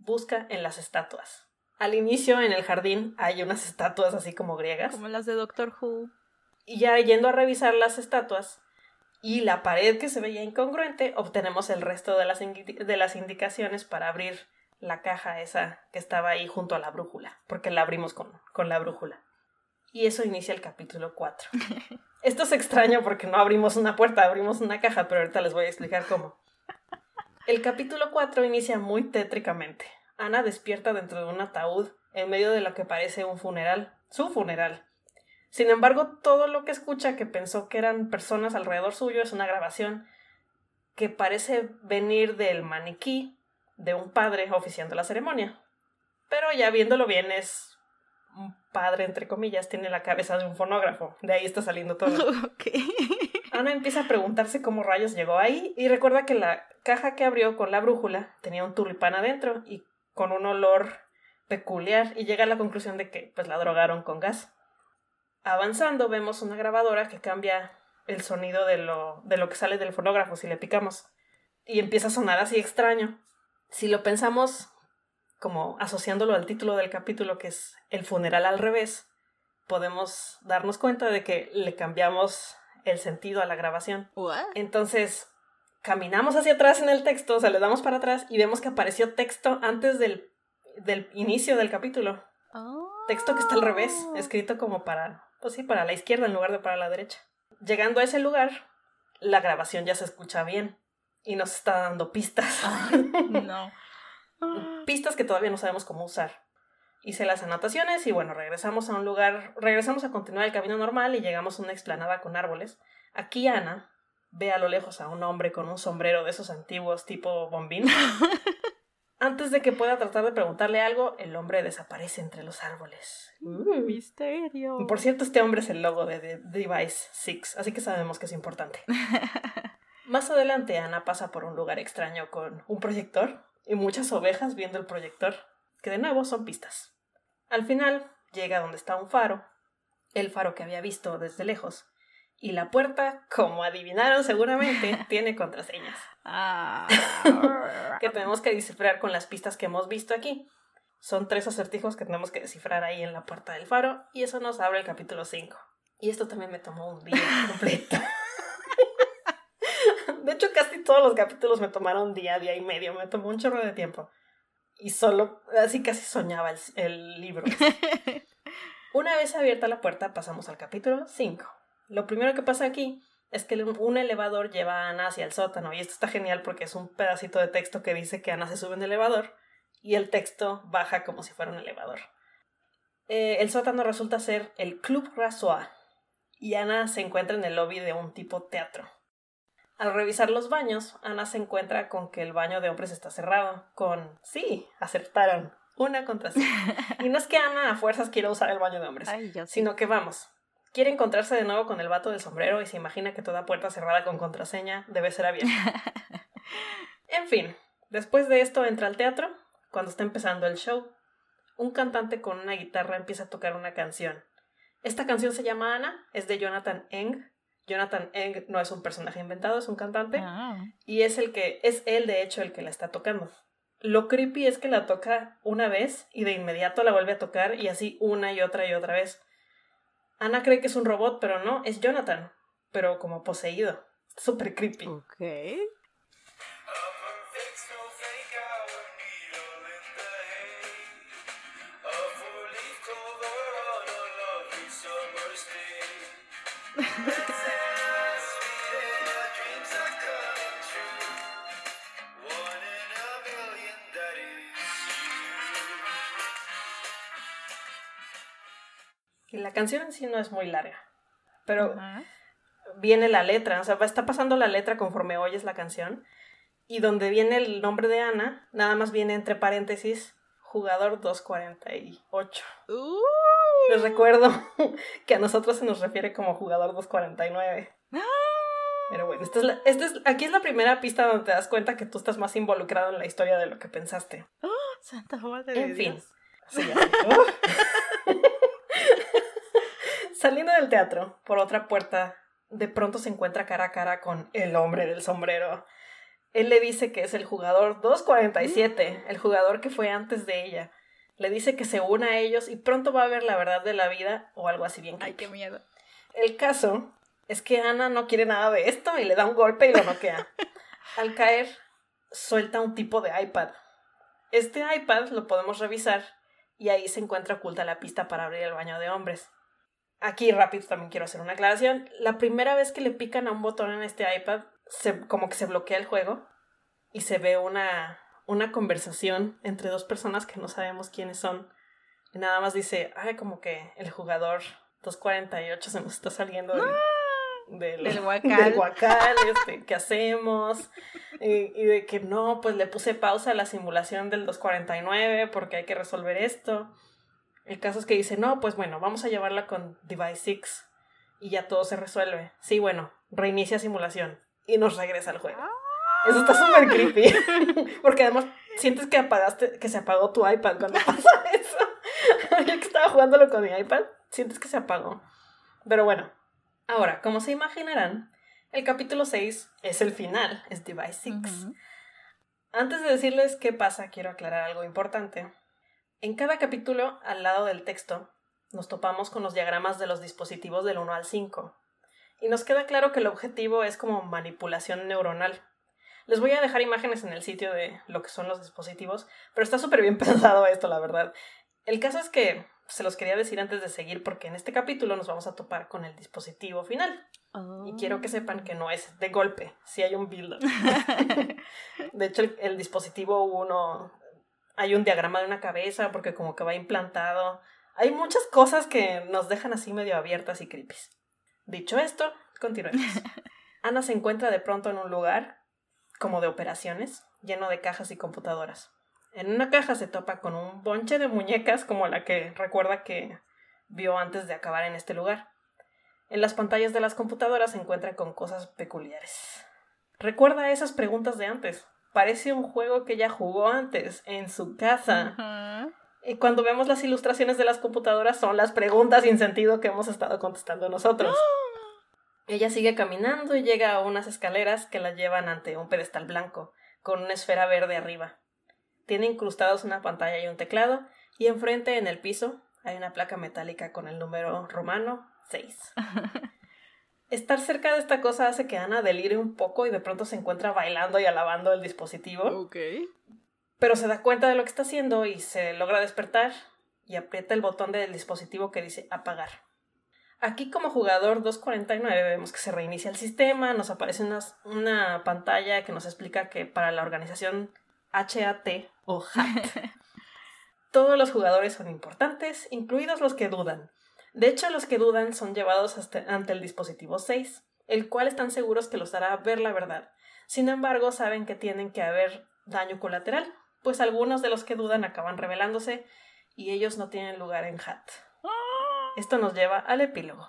Busca en las estatuas. Al inicio, en el jardín, hay unas estatuas así como griegas. Como las de Doctor Who. Y ya yendo a revisar las estatuas, y la pared que se veía incongruente, obtenemos el resto de las, de las indicaciones para abrir la caja esa que estaba ahí junto a la brújula, porque la abrimos con, con la brújula. Y eso inicia el capítulo 4. Esto es extraño porque no abrimos una puerta, abrimos una caja, pero ahorita les voy a explicar cómo. El capítulo 4 inicia muy tétricamente. Ana despierta dentro de un ataúd en medio de lo que parece un funeral, su funeral. Sin embargo, todo lo que escucha que pensó que eran personas alrededor suyo es una grabación que parece venir del maniquí de un padre oficiando la ceremonia. Pero ya viéndolo bien es un padre, entre comillas, tiene la cabeza de un fonógrafo. De ahí está saliendo todo. Ana empieza a preguntarse cómo rayos llegó ahí y recuerda que la caja que abrió con la brújula tenía un tulipán adentro y con un olor peculiar y llega a la conclusión de que pues la drogaron con gas. Avanzando vemos una grabadora que cambia el sonido de lo, de lo que sale del fonógrafo si le picamos y empieza a sonar así extraño. Si lo pensamos como asociándolo al título del capítulo que es El funeral al revés, podemos darnos cuenta de que le cambiamos el sentido a la grabación. Entonces, caminamos hacia atrás en el texto, o sea, le damos para atrás y vemos que apareció texto antes del, del inicio del capítulo. Texto que está al revés, escrito como para, pues sí, para la izquierda en lugar de para la derecha. Llegando a ese lugar, la grabación ya se escucha bien y nos está dando pistas. no. pistas que todavía no sabemos cómo usar. Hice las anotaciones y bueno, regresamos a un lugar, regresamos a continuar el camino normal y llegamos a una explanada con árboles. Aquí Ana ve a lo lejos a un hombre con un sombrero de esos antiguos tipo bombín. Antes de que pueda tratar de preguntarle algo, el hombre desaparece entre los árboles. Uh, misterio. Por cierto, este hombre es el logo de Device 6, así que sabemos que es importante. Más adelante, Ana pasa por un lugar extraño con un proyector y muchas ovejas viendo el proyector, que de nuevo son pistas. Al final, llega donde está un faro, el faro que había visto desde lejos, y la puerta, como adivinaron seguramente, tiene contraseñas. Ah. que tenemos que descifrar con las pistas que hemos visto aquí. Son tres acertijos que tenemos que descifrar ahí en la puerta del faro y eso nos abre el capítulo 5. Y esto también me tomó un día completo. de hecho, casi todos los capítulos me tomaron día, día y medio. Me tomó un chorro de tiempo. Y solo, así casi soñaba el, el libro. Una vez abierta la puerta, pasamos al capítulo 5. Lo primero que pasa aquí es que un elevador lleva a Ana hacia el sótano y esto está genial porque es un pedacito de texto que dice que Ana se sube en el elevador y el texto baja como si fuera un elevador. Eh, el sótano resulta ser el Club Rasoir y Ana se encuentra en el lobby de un tipo teatro. Al revisar los baños, Ana se encuentra con que el baño de hombres está cerrado, con sí, aceptaron, una contraseña. y no es que Ana a fuerzas quiera usar el baño de hombres, sino que vamos, Quiere encontrarse de nuevo con el vato del sombrero y se imagina que toda puerta cerrada con contraseña debe ser abierta. en fin, después de esto entra al teatro, cuando está empezando el show. Un cantante con una guitarra empieza a tocar una canción. Esta canción se llama Ana, es de Jonathan Eng. Jonathan Eng no es un personaje inventado, es un cantante. Ah. Y es el que, es él de hecho el que la está tocando. Lo creepy es que la toca una vez y de inmediato la vuelve a tocar y así una y otra y otra vez. Ana cree que es un robot, pero no, es Jonathan, pero como poseído. Súper creepy. Ok. la canción en sí no es muy larga, pero viene la letra, o sea, está pasando la letra conforme oyes la canción, y donde viene el nombre de Ana, nada más viene entre paréntesis jugador 248. Uh. Les recuerdo que a nosotros se nos refiere como jugador 249. Pero bueno, esta es, aquí es la primera pista donde te das cuenta que tú estás más involucrado en la historia de lo que pensaste. Santa madre en fin. Saliendo del teatro, por otra puerta, de pronto se encuentra cara a cara con el hombre del sombrero. Él le dice que es el jugador 247, el jugador que fue antes de ella. Le dice que se una a ellos y pronto va a ver la verdad de la vida o algo así bien. Ay, qué miedo. El caso es que Ana no quiere nada de esto y le da un golpe y lo noquea. Al caer, suelta un tipo de iPad. Este iPad lo podemos revisar y ahí se encuentra oculta la pista para abrir el baño de hombres. Aquí rápido también quiero hacer una aclaración. La primera vez que le pican a un botón en este iPad, se, como que se bloquea el juego. y se ve una, una conversación entre dos personas que no sabemos quiénes son. Y nada más dice, ay, como que el jugador 248 se nos está saliendo del, del, Del guacal. del guacal, este, ¿qué hacemos? Y, y de que no, pues le puse pausa a la simulación del 249 porque hay que resolver esto. El caso es que dice, no, pues bueno, vamos a llevarla con Device 6 y ya todo se resuelve. Sí, bueno, reinicia simulación y nos regresa al juego. Eso está súper creepy. Porque además sientes que apagaste, que se apagó tu iPad cuando pasa eso. Yo que estaba jugándolo con mi iPad, sientes que se apagó. Pero bueno, ahora, como se imaginarán, el capítulo 6 es el final, es Device 6. Ujú. Antes de decirles qué pasa, quiero aclarar algo importante. En cada capítulo, al lado del texto, nos topamos con los diagramas de los dispositivos del 1 al 5. Y nos queda claro que el objetivo es como manipulación neuronal. Les voy a dejar imágenes en el sitio de lo que son los dispositivos, pero está súper bien pensado esto, la verdad. El caso es que se los quería decir antes de seguir porque en este capítulo nos vamos a topar con el dispositivo final. Y quiero que sepan que no es de golpe, si hay un build-up. De hecho, el, el dispositivo 1 hay un diagrama de una cabeza porque como que va implantado. Hay muchas cosas que nos dejan así medio abiertas y creepy. Dicho esto, continuemos. Ana se encuentra de pronto en un lugar, como de operaciones, lleno de cajas y computadoras. En una caja se topa con un bonche de muñecas como la que recuerda que vio antes de acabar en este lugar. En las pantallas de las computadoras se encuentra con cosas peculiares. Recuerda esas preguntas de antes. Parece un juego que ya jugó antes, en su casa. Y cuando vemos las ilustraciones de las computadoras son las preguntas sin sentido que hemos estado contestando nosotros. Ella sigue caminando y llega a unas escaleras que la llevan ante un pedestal blanco, con una esfera verde arriba. Tiene incrustados una pantalla y un teclado, y enfrente en el piso hay una placa metálica con el número romano 6. Estar cerca de esta cosa hace que Ana delire un poco y de pronto se encuentra bailando y alabando el dispositivo Ok. pero se da cuenta de lo que está haciendo y se logra despertar y aprieta el botón del dispositivo que dice apagar. Aquí como jugador 249 vemos que se reinicia el sistema, nos aparece una, una pantalla que nos explica que para la organización HAT o HAT todos los jugadores son importantes, incluidos los que dudan. De hecho, los que dudan son llevados hasta- ante el dispositivo 6, el cual están seguros que los hará ver la verdad. Sin embargo, saben que tienen que haber daño colateral, pues algunos de los que dudan acaban revelándose y ellos no tienen lugar en HAT. Esto nos lleva al epílogo.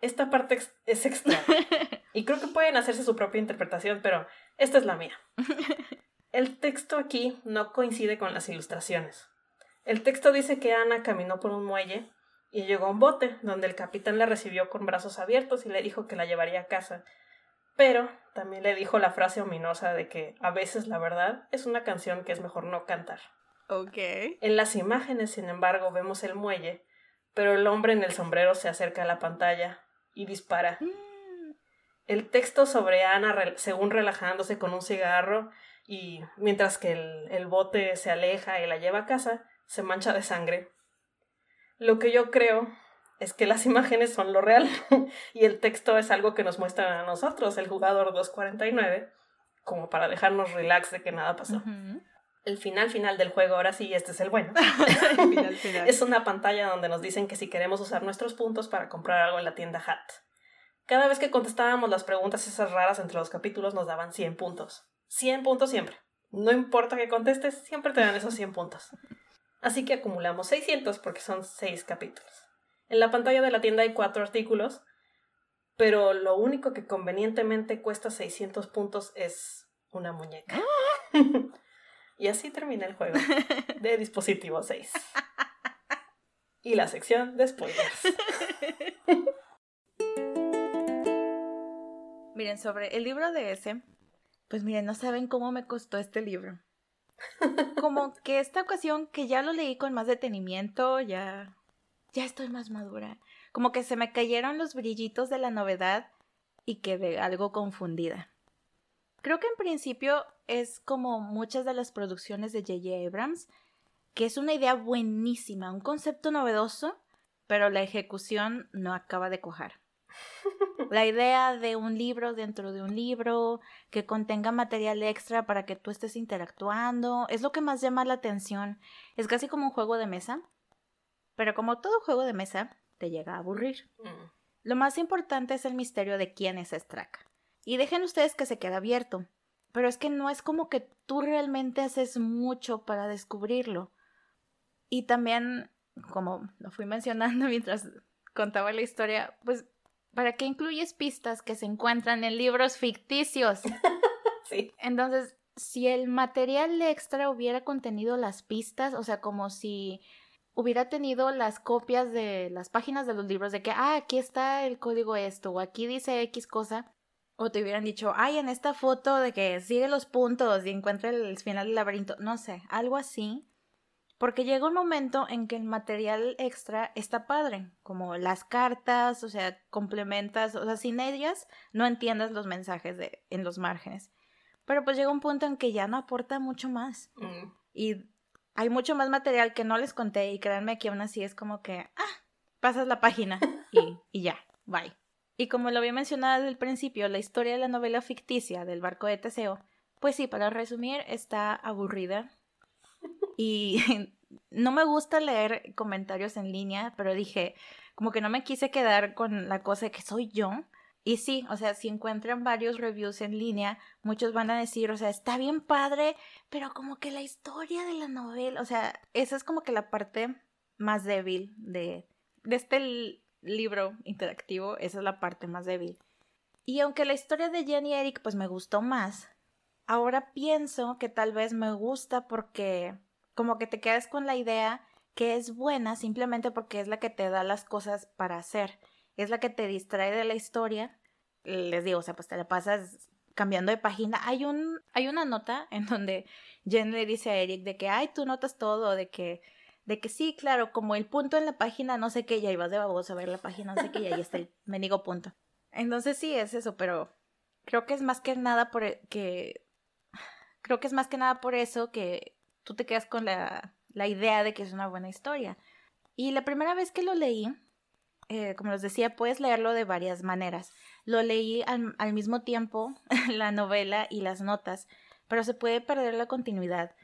Esta parte es extraña y creo que pueden hacerse su propia interpretación, pero esta es la mía. El texto aquí no coincide con las ilustraciones. El texto dice que Ana caminó por un muelle y llegó a un bote, donde el capitán la recibió con brazos abiertos y le dijo que la llevaría a casa. Pero también le dijo la frase ominosa de que a veces la verdad es una canción que es mejor no cantar. Ok. En las imágenes, sin embargo, vemos el muelle, pero el hombre en el sombrero se acerca a la pantalla y dispara. Mm. El texto sobre Ana según relajándose con un cigarro y mientras que el, el bote se aleja y la lleva a casa, se mancha de sangre. Lo que yo creo es que las imágenes son lo real y el texto es algo que nos muestran a nosotros, el jugador 249, como para dejarnos relax de que nada pasó. El final final del juego, ahora sí, este es el bueno. Final, final. Es una pantalla donde nos dicen que si queremos usar nuestros puntos para comprar algo en la tienda Hat. Cada vez que contestábamos las preguntas esas raras entre los capítulos nos daban 100 puntos. 100 puntos siempre. No importa que contestes, siempre te dan esos 100 puntos. Así que acumulamos 600 porque son 6 capítulos. En la pantalla de la tienda hay 4 artículos, pero lo único que convenientemente cuesta 600 puntos es una muñeca. y así termina el juego de dispositivo 6. Y la sección de spoilers. Miren, sobre el libro de ese, pues miren, no saben cómo me costó este libro. Como que esta ocasión que ya lo leí con más detenimiento, ya ya estoy más madura. Como que se me cayeron los brillitos de la novedad y quedé algo confundida. Creo que en principio es como muchas de las producciones de J.J. Abrams, que es una idea buenísima, un concepto novedoso, pero la ejecución no acaba de cuajar. La idea de un libro dentro de un libro, que contenga material extra para que tú estés interactuando, es lo que más llama la atención. Es casi como un juego de mesa, pero como todo juego de mesa, te llega a aburrir. Mm. Lo más importante es el misterio de quién es Strack. Y dejen ustedes que se quede abierto. Pero es que no es como que tú realmente haces mucho para descubrirlo. Y también, como lo fui mencionando mientras contaba la historia, pues, ¿para qué incluyes pistas que se encuentran en libros ficticios? sí. Entonces, si el material extra hubiera contenido las pistas, o sea, como si hubiera tenido las copias de las páginas de los libros de que, ah, aquí está el código esto, o aquí dice X cosa, o te hubieran dicho, ay, en esta foto de que sigue los puntos y encuentra el final del laberinto, no sé, algo así. Porque llega un momento en que el material extra está padre, como las cartas, o sea, complementas, o sea, sin ellas no entiendes los mensajes de, en los márgenes. Pero pues llega un punto en que ya no aporta mucho más. Mm. Y hay mucho más material que no les conté y créanme que aún así es como que, ah, pasas la página y, y ya, bye. Y como lo había mencionado al principio, la historia de la novela ficticia del barco de Teseo, pues sí, para resumir, está aburrida. Y no me gusta leer comentarios en línea, pero dije, como que no me quise quedar con la cosa de que soy yo. Y sí, o sea, si encuentran varios reviews en línea, muchos van a decir, o sea, está bien padre, pero como que la historia de la novela, o sea, esa es como que la parte más débil de, de este libro interactivo, esa es la parte más débil. Y aunque la historia de Jenny Eric pues me gustó más, ahora pienso que tal vez me gusta porque como que te quedas con la idea que es buena simplemente porque es la que te da las cosas para hacer, es la que te distrae de la historia. Les digo, o sea, pues te la pasas cambiando de página. Hay un hay una nota en donde Jen le dice a Eric de que, "Ay, tú notas todo, de que de que sí, claro, como el punto en la página, no sé qué, ya ibas de baboso a ver la página, no sé qué, y ahí está el mendigo punto. Entonces sí, es eso, pero creo que es más que nada por e, que creo que es más que nada por eso que tú te quedas con la, la idea de que es una buena historia. Y la primera vez que lo leí, eh, como les decía, puedes leerlo de varias maneras. Lo leí al, al mismo tiempo, la novela y las notas, pero se puede perder la continuidad.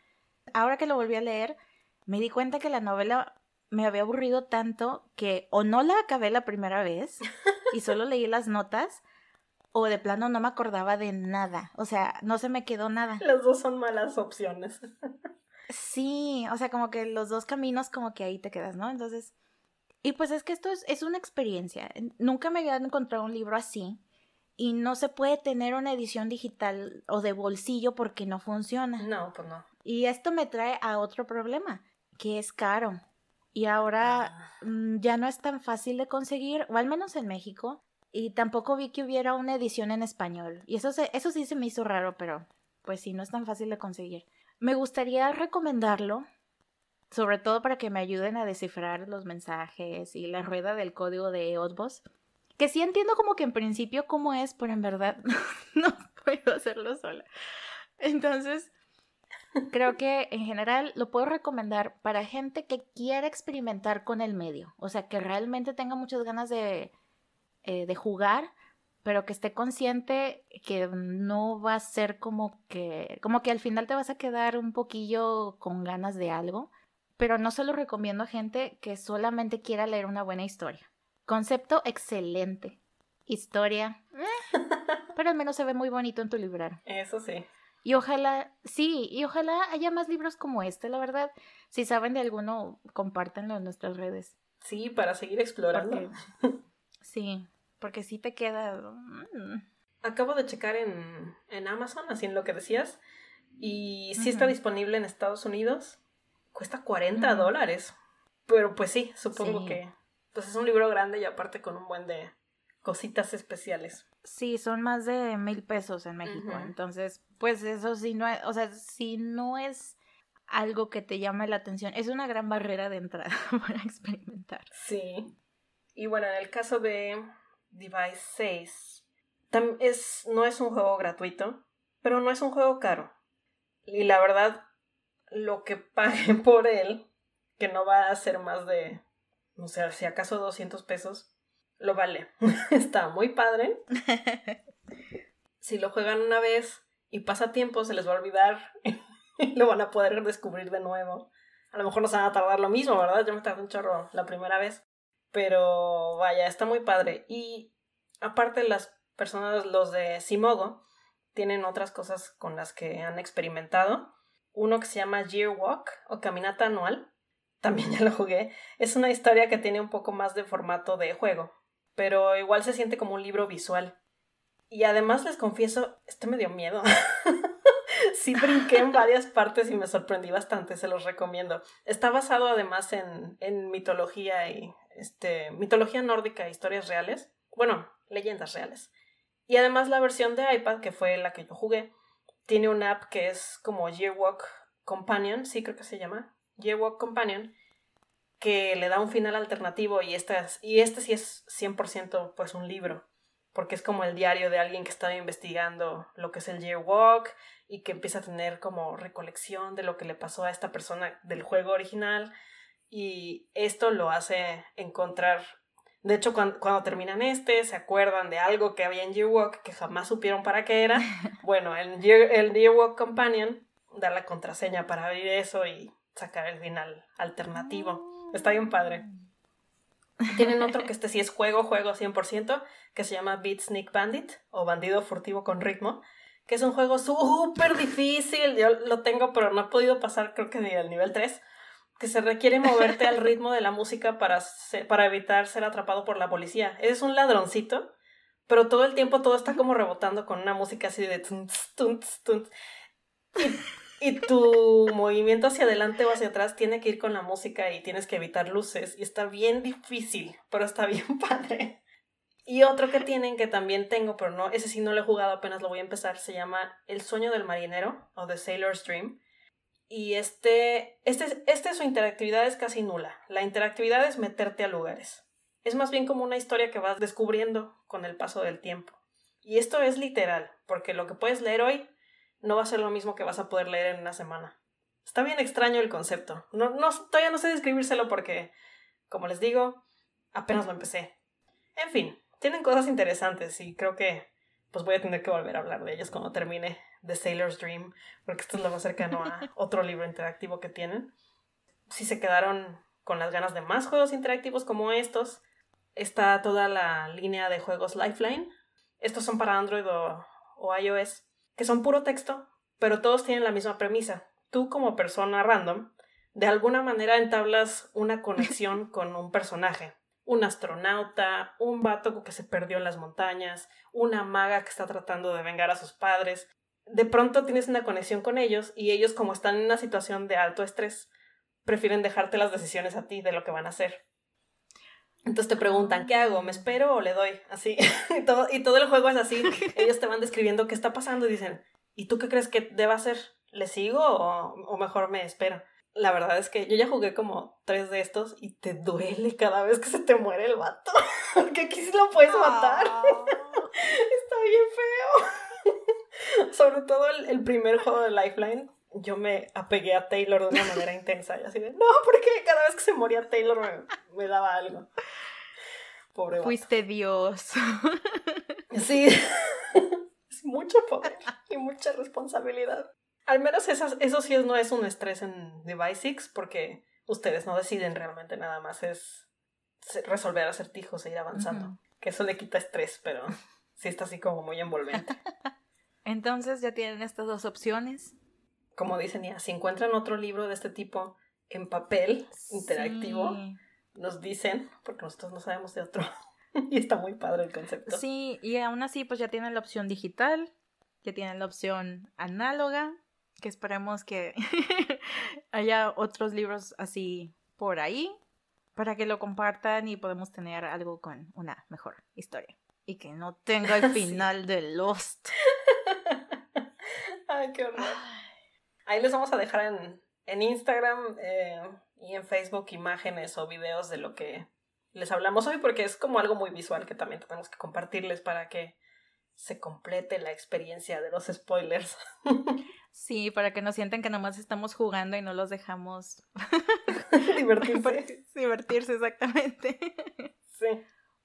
Ahora que lo volví a leer, me di cuenta que la novela me había aburrido tanto que o no la acabé la primera vez y solo leí las notas o de plano no me acordaba de nada. O sea, no se me quedó nada. Las dos son malas opciones. Sí, o sea, como que los dos caminos como que ahí te quedas, ¿no? Entonces, y pues es que esto es, es una experiencia. Nunca me había encontrado un libro así y no se puede tener una edición digital o de bolsillo porque no funciona. No, pues no. Y esto me trae a otro problema que es caro. Y ahora ah. mm, ya no es tan fácil de conseguir, o al menos en México. Y tampoco vi que hubiera una edición en español. Y eso, eso sí se me hizo raro, pero pues sí, no es tan fácil de conseguir. Me gustaría recomendarlo, sobre todo para que me ayuden a descifrar los mensajes y la rueda del código de Odbos. Que sí entiendo como que en principio cómo es, pero en verdad no puedo hacerlo sola. Entonces, Creo que en general lo puedo recomendar para gente que quiera experimentar con el medio, o sea, que realmente tenga muchas ganas de, eh, de jugar, pero que esté consciente que no va a ser como que, como que al final te vas a quedar un poquillo con ganas de algo, pero no se lo recomiendo a gente que solamente quiera leer una buena historia. Concepto excelente. Historia. Pero al menos se ve muy bonito en tu librero. Eso sí. Y ojalá, sí, y ojalá haya más libros como este, la verdad. Si saben de alguno, compártanlo en nuestras redes. Sí, para seguir explorando. sí, porque sí te queda... Mm. Acabo de checar en, en, Amazon, así en lo que decías, y sí está disponible en Estados Unidos. Cuesta 40 dólares. Pero pues sí, supongo que pues es un libro grande y aparte con un buen de cositas especiales. Sí, son más de mil pesos en México. Entonces, pues eso sí no, o sea, si no es algo que te llame la atención, es una gran barrera de entrada para experimentar. Sí. Y bueno, en el caso de Device 6, es, no es un juego gratuito, pero no es un juego caro. Y la verdad, lo que pague por él, que no va a ser más de, no sé, si acaso 200 pesos, lo vale. Está muy padre. si lo juegan una vez y pasa tiempo, se les va a olvidar y lo van a poder descubrir de nuevo. A lo mejor no se van a tardar lo mismo, ¿verdad? Yo me tardé un chorro la primera vez. Pero vaya, está muy padre. Y aparte las personas, los de Simogo, tienen otras cosas con las que han experimentado. Uno que se llama Year Walk o Caminata Anual. También ya lo jugué. Es una historia que tiene un poco más de formato de juego, pero igual se siente como un libro visual. Y además les confieso, este me dio miedo. sí brinqué en varias partes y me sorprendí bastante, se los recomiendo. Está basado además en, en mitología y este, mitología nórdica e historias reales. Bueno, leyendas reales. Y además la versión de iPad, que fue la que yo jugué, tiene una app que es como Yearwalk Companion, sí creo que se llama, Yearwalk Companion, que le da un final alternativo y este, y este sí es 100% pues un libro, porque es como el diario de alguien que estaba investigando lo que es el Yearwalk y que empieza a tener como recolección de lo que le pasó a esta persona del juego original y esto lo hace encontrar de hecho, cuando, terminan este, se acuerdan de algo que había en Yearwalk que jamás supieron para qué era. Bueno, el, el Yearwalk Companion da la contraseña para abrir eso y sacar el final alternativo. Está bien padre. Tienen otro que este sí es juego, juego 100%, que se llama Beat Sneak Bandit o Bandido Furtivo con Ritmo, que es un juego súper difícil. Yo lo tengo, pero no he podido pasar, creo que ni al nivel 3 que se requiere moverte al ritmo de la música para, para evitar ser atrapado por la policía. Eres un ladroncito, pero todo el tiempo todo está como rebotando con una música así de tunts, tunts, tunts. Y, y tu movimiento hacia adelante o hacia atrás tiene que ir con la música y tienes que evitar luces. Y está bien difícil, pero está bien padre. Y otro que tienen que también tengo, pero no, ese sí no lo he jugado, apenas lo voy a empezar, se llama El sueño del marinero o The Sailor's Dream y este, este, este, su interactividad es casi nula. La interactividad es meterte a lugares. Es más bien como una historia que vas descubriendo con el paso del tiempo. Y esto es literal, porque lo que puedes leer hoy no va a ser lo mismo que vas a poder leer en una semana. Está bien extraño el concepto. No, no, todavía no sé describírselo porque, como les digo, apenas lo empecé. En fin, tienen cosas interesantes y creo que pues voy a tener que volver a hablar de ellos cuando termine The Sailor's Dream, porque esto es lo más cercano a otro libro interactivo que tienen. Si se quedaron con las ganas de más juegos interactivos como estos, está toda la línea de juegos Lifeline. Estos son para Android o, o iOS, que son puro texto, pero todos tienen la misma premisa. Tú como persona random, de alguna manera entablas una conexión con un personaje un astronauta, un vato que se perdió en las montañas, una maga que está tratando de vengar a sus padres. De pronto tienes una conexión con ellos y ellos como están en una situación de alto estrés, prefieren dejarte las decisiones a ti de lo que van a hacer. Entonces te preguntan, ¿qué hago? ¿Me espero o le doy? Así. y, todo, y todo el juego es así. Ellos te van describiendo qué está pasando y dicen, ¿y tú qué crees que deba hacer? ¿Le sigo o, o mejor me espero? La verdad es que yo ya jugué como tres de estos y te duele cada vez que se te muere el vato. Porque aquí sí lo puedes matar. Ah. Está bien feo. Sobre todo el, primer juego de Lifeline, yo me apegué a Taylor de una manera intensa. Y así de, no, porque cada vez que se moría Taylor me, daba algo. Pobre Fuiste Dios. Sí. Es mucho poder y mucha responsabilidad. Al menos eso sí no es un estrés en Device 6 porque ustedes no deciden realmente nada más, es resolver acertijos e ir avanzando. Que eso le quita estrés, pero sí está así como muy envolvente. Entonces ya tienen estas dos opciones. Como dicen ya, si encuentran otro libro de este tipo en papel interactivo, nos dicen, porque nosotros no sabemos de otro. y está muy padre el concepto. Sí, y aún así pues ya tienen la opción digital, ya tienen la opción análoga que esperemos que haya otros libros así por ahí para que lo compartan y podemos tener algo con una mejor historia y que no tenga el final de Lost. Ay, qué horror. Ahí les vamos a dejar en, en Instagram eh, y en Facebook imágenes o videos de lo que les hablamos hoy porque es como algo muy visual que también tenemos que compartirles para que se complete la experiencia de los spoilers. Sí, para que no sientan que nomás estamos jugando y no los dejamos divertirse. divertirse, exactamente. Sí.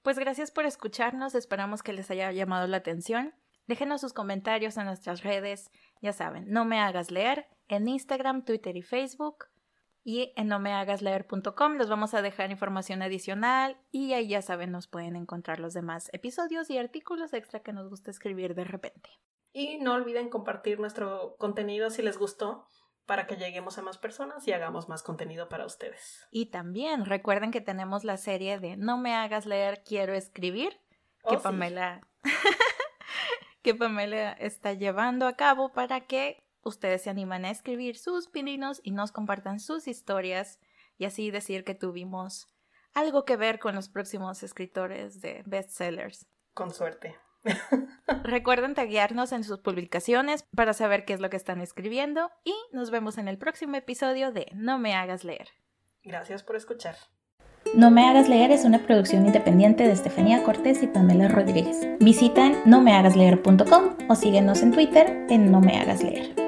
Pues gracias por escucharnos, esperamos que les haya llamado la atención. Déjenos sus comentarios en nuestras redes, ya saben, no me hagas leer, en Instagram, Twitter y Facebook. Y en no me hagas leer.com les vamos a dejar información adicional y ahí ya saben, nos pueden encontrar los demás episodios y artículos extra que nos gusta escribir de repente. Y no olviden compartir nuestro contenido si les gustó para que lleguemos a más personas y hagamos más contenido para ustedes. Y también recuerden que tenemos la serie de No me hagas leer, quiero escribir, que oh, Pamela que Pamela está llevando a cabo para que ustedes se animen a escribir sus pininos y nos compartan sus historias y así decir que tuvimos algo que ver con los próximos escritores de bestsellers. Con suerte. Recuerden taguearnos en sus publicaciones para saber qué es lo que están escribiendo y nos vemos en el próximo episodio de No me hagas leer. Gracias por escuchar. No me hagas leer es una producción independiente de Estefanía Cortés y Pamela Rodríguez. Visita nomehagasleer.com o síguenos en Twitter en No me hagas leer.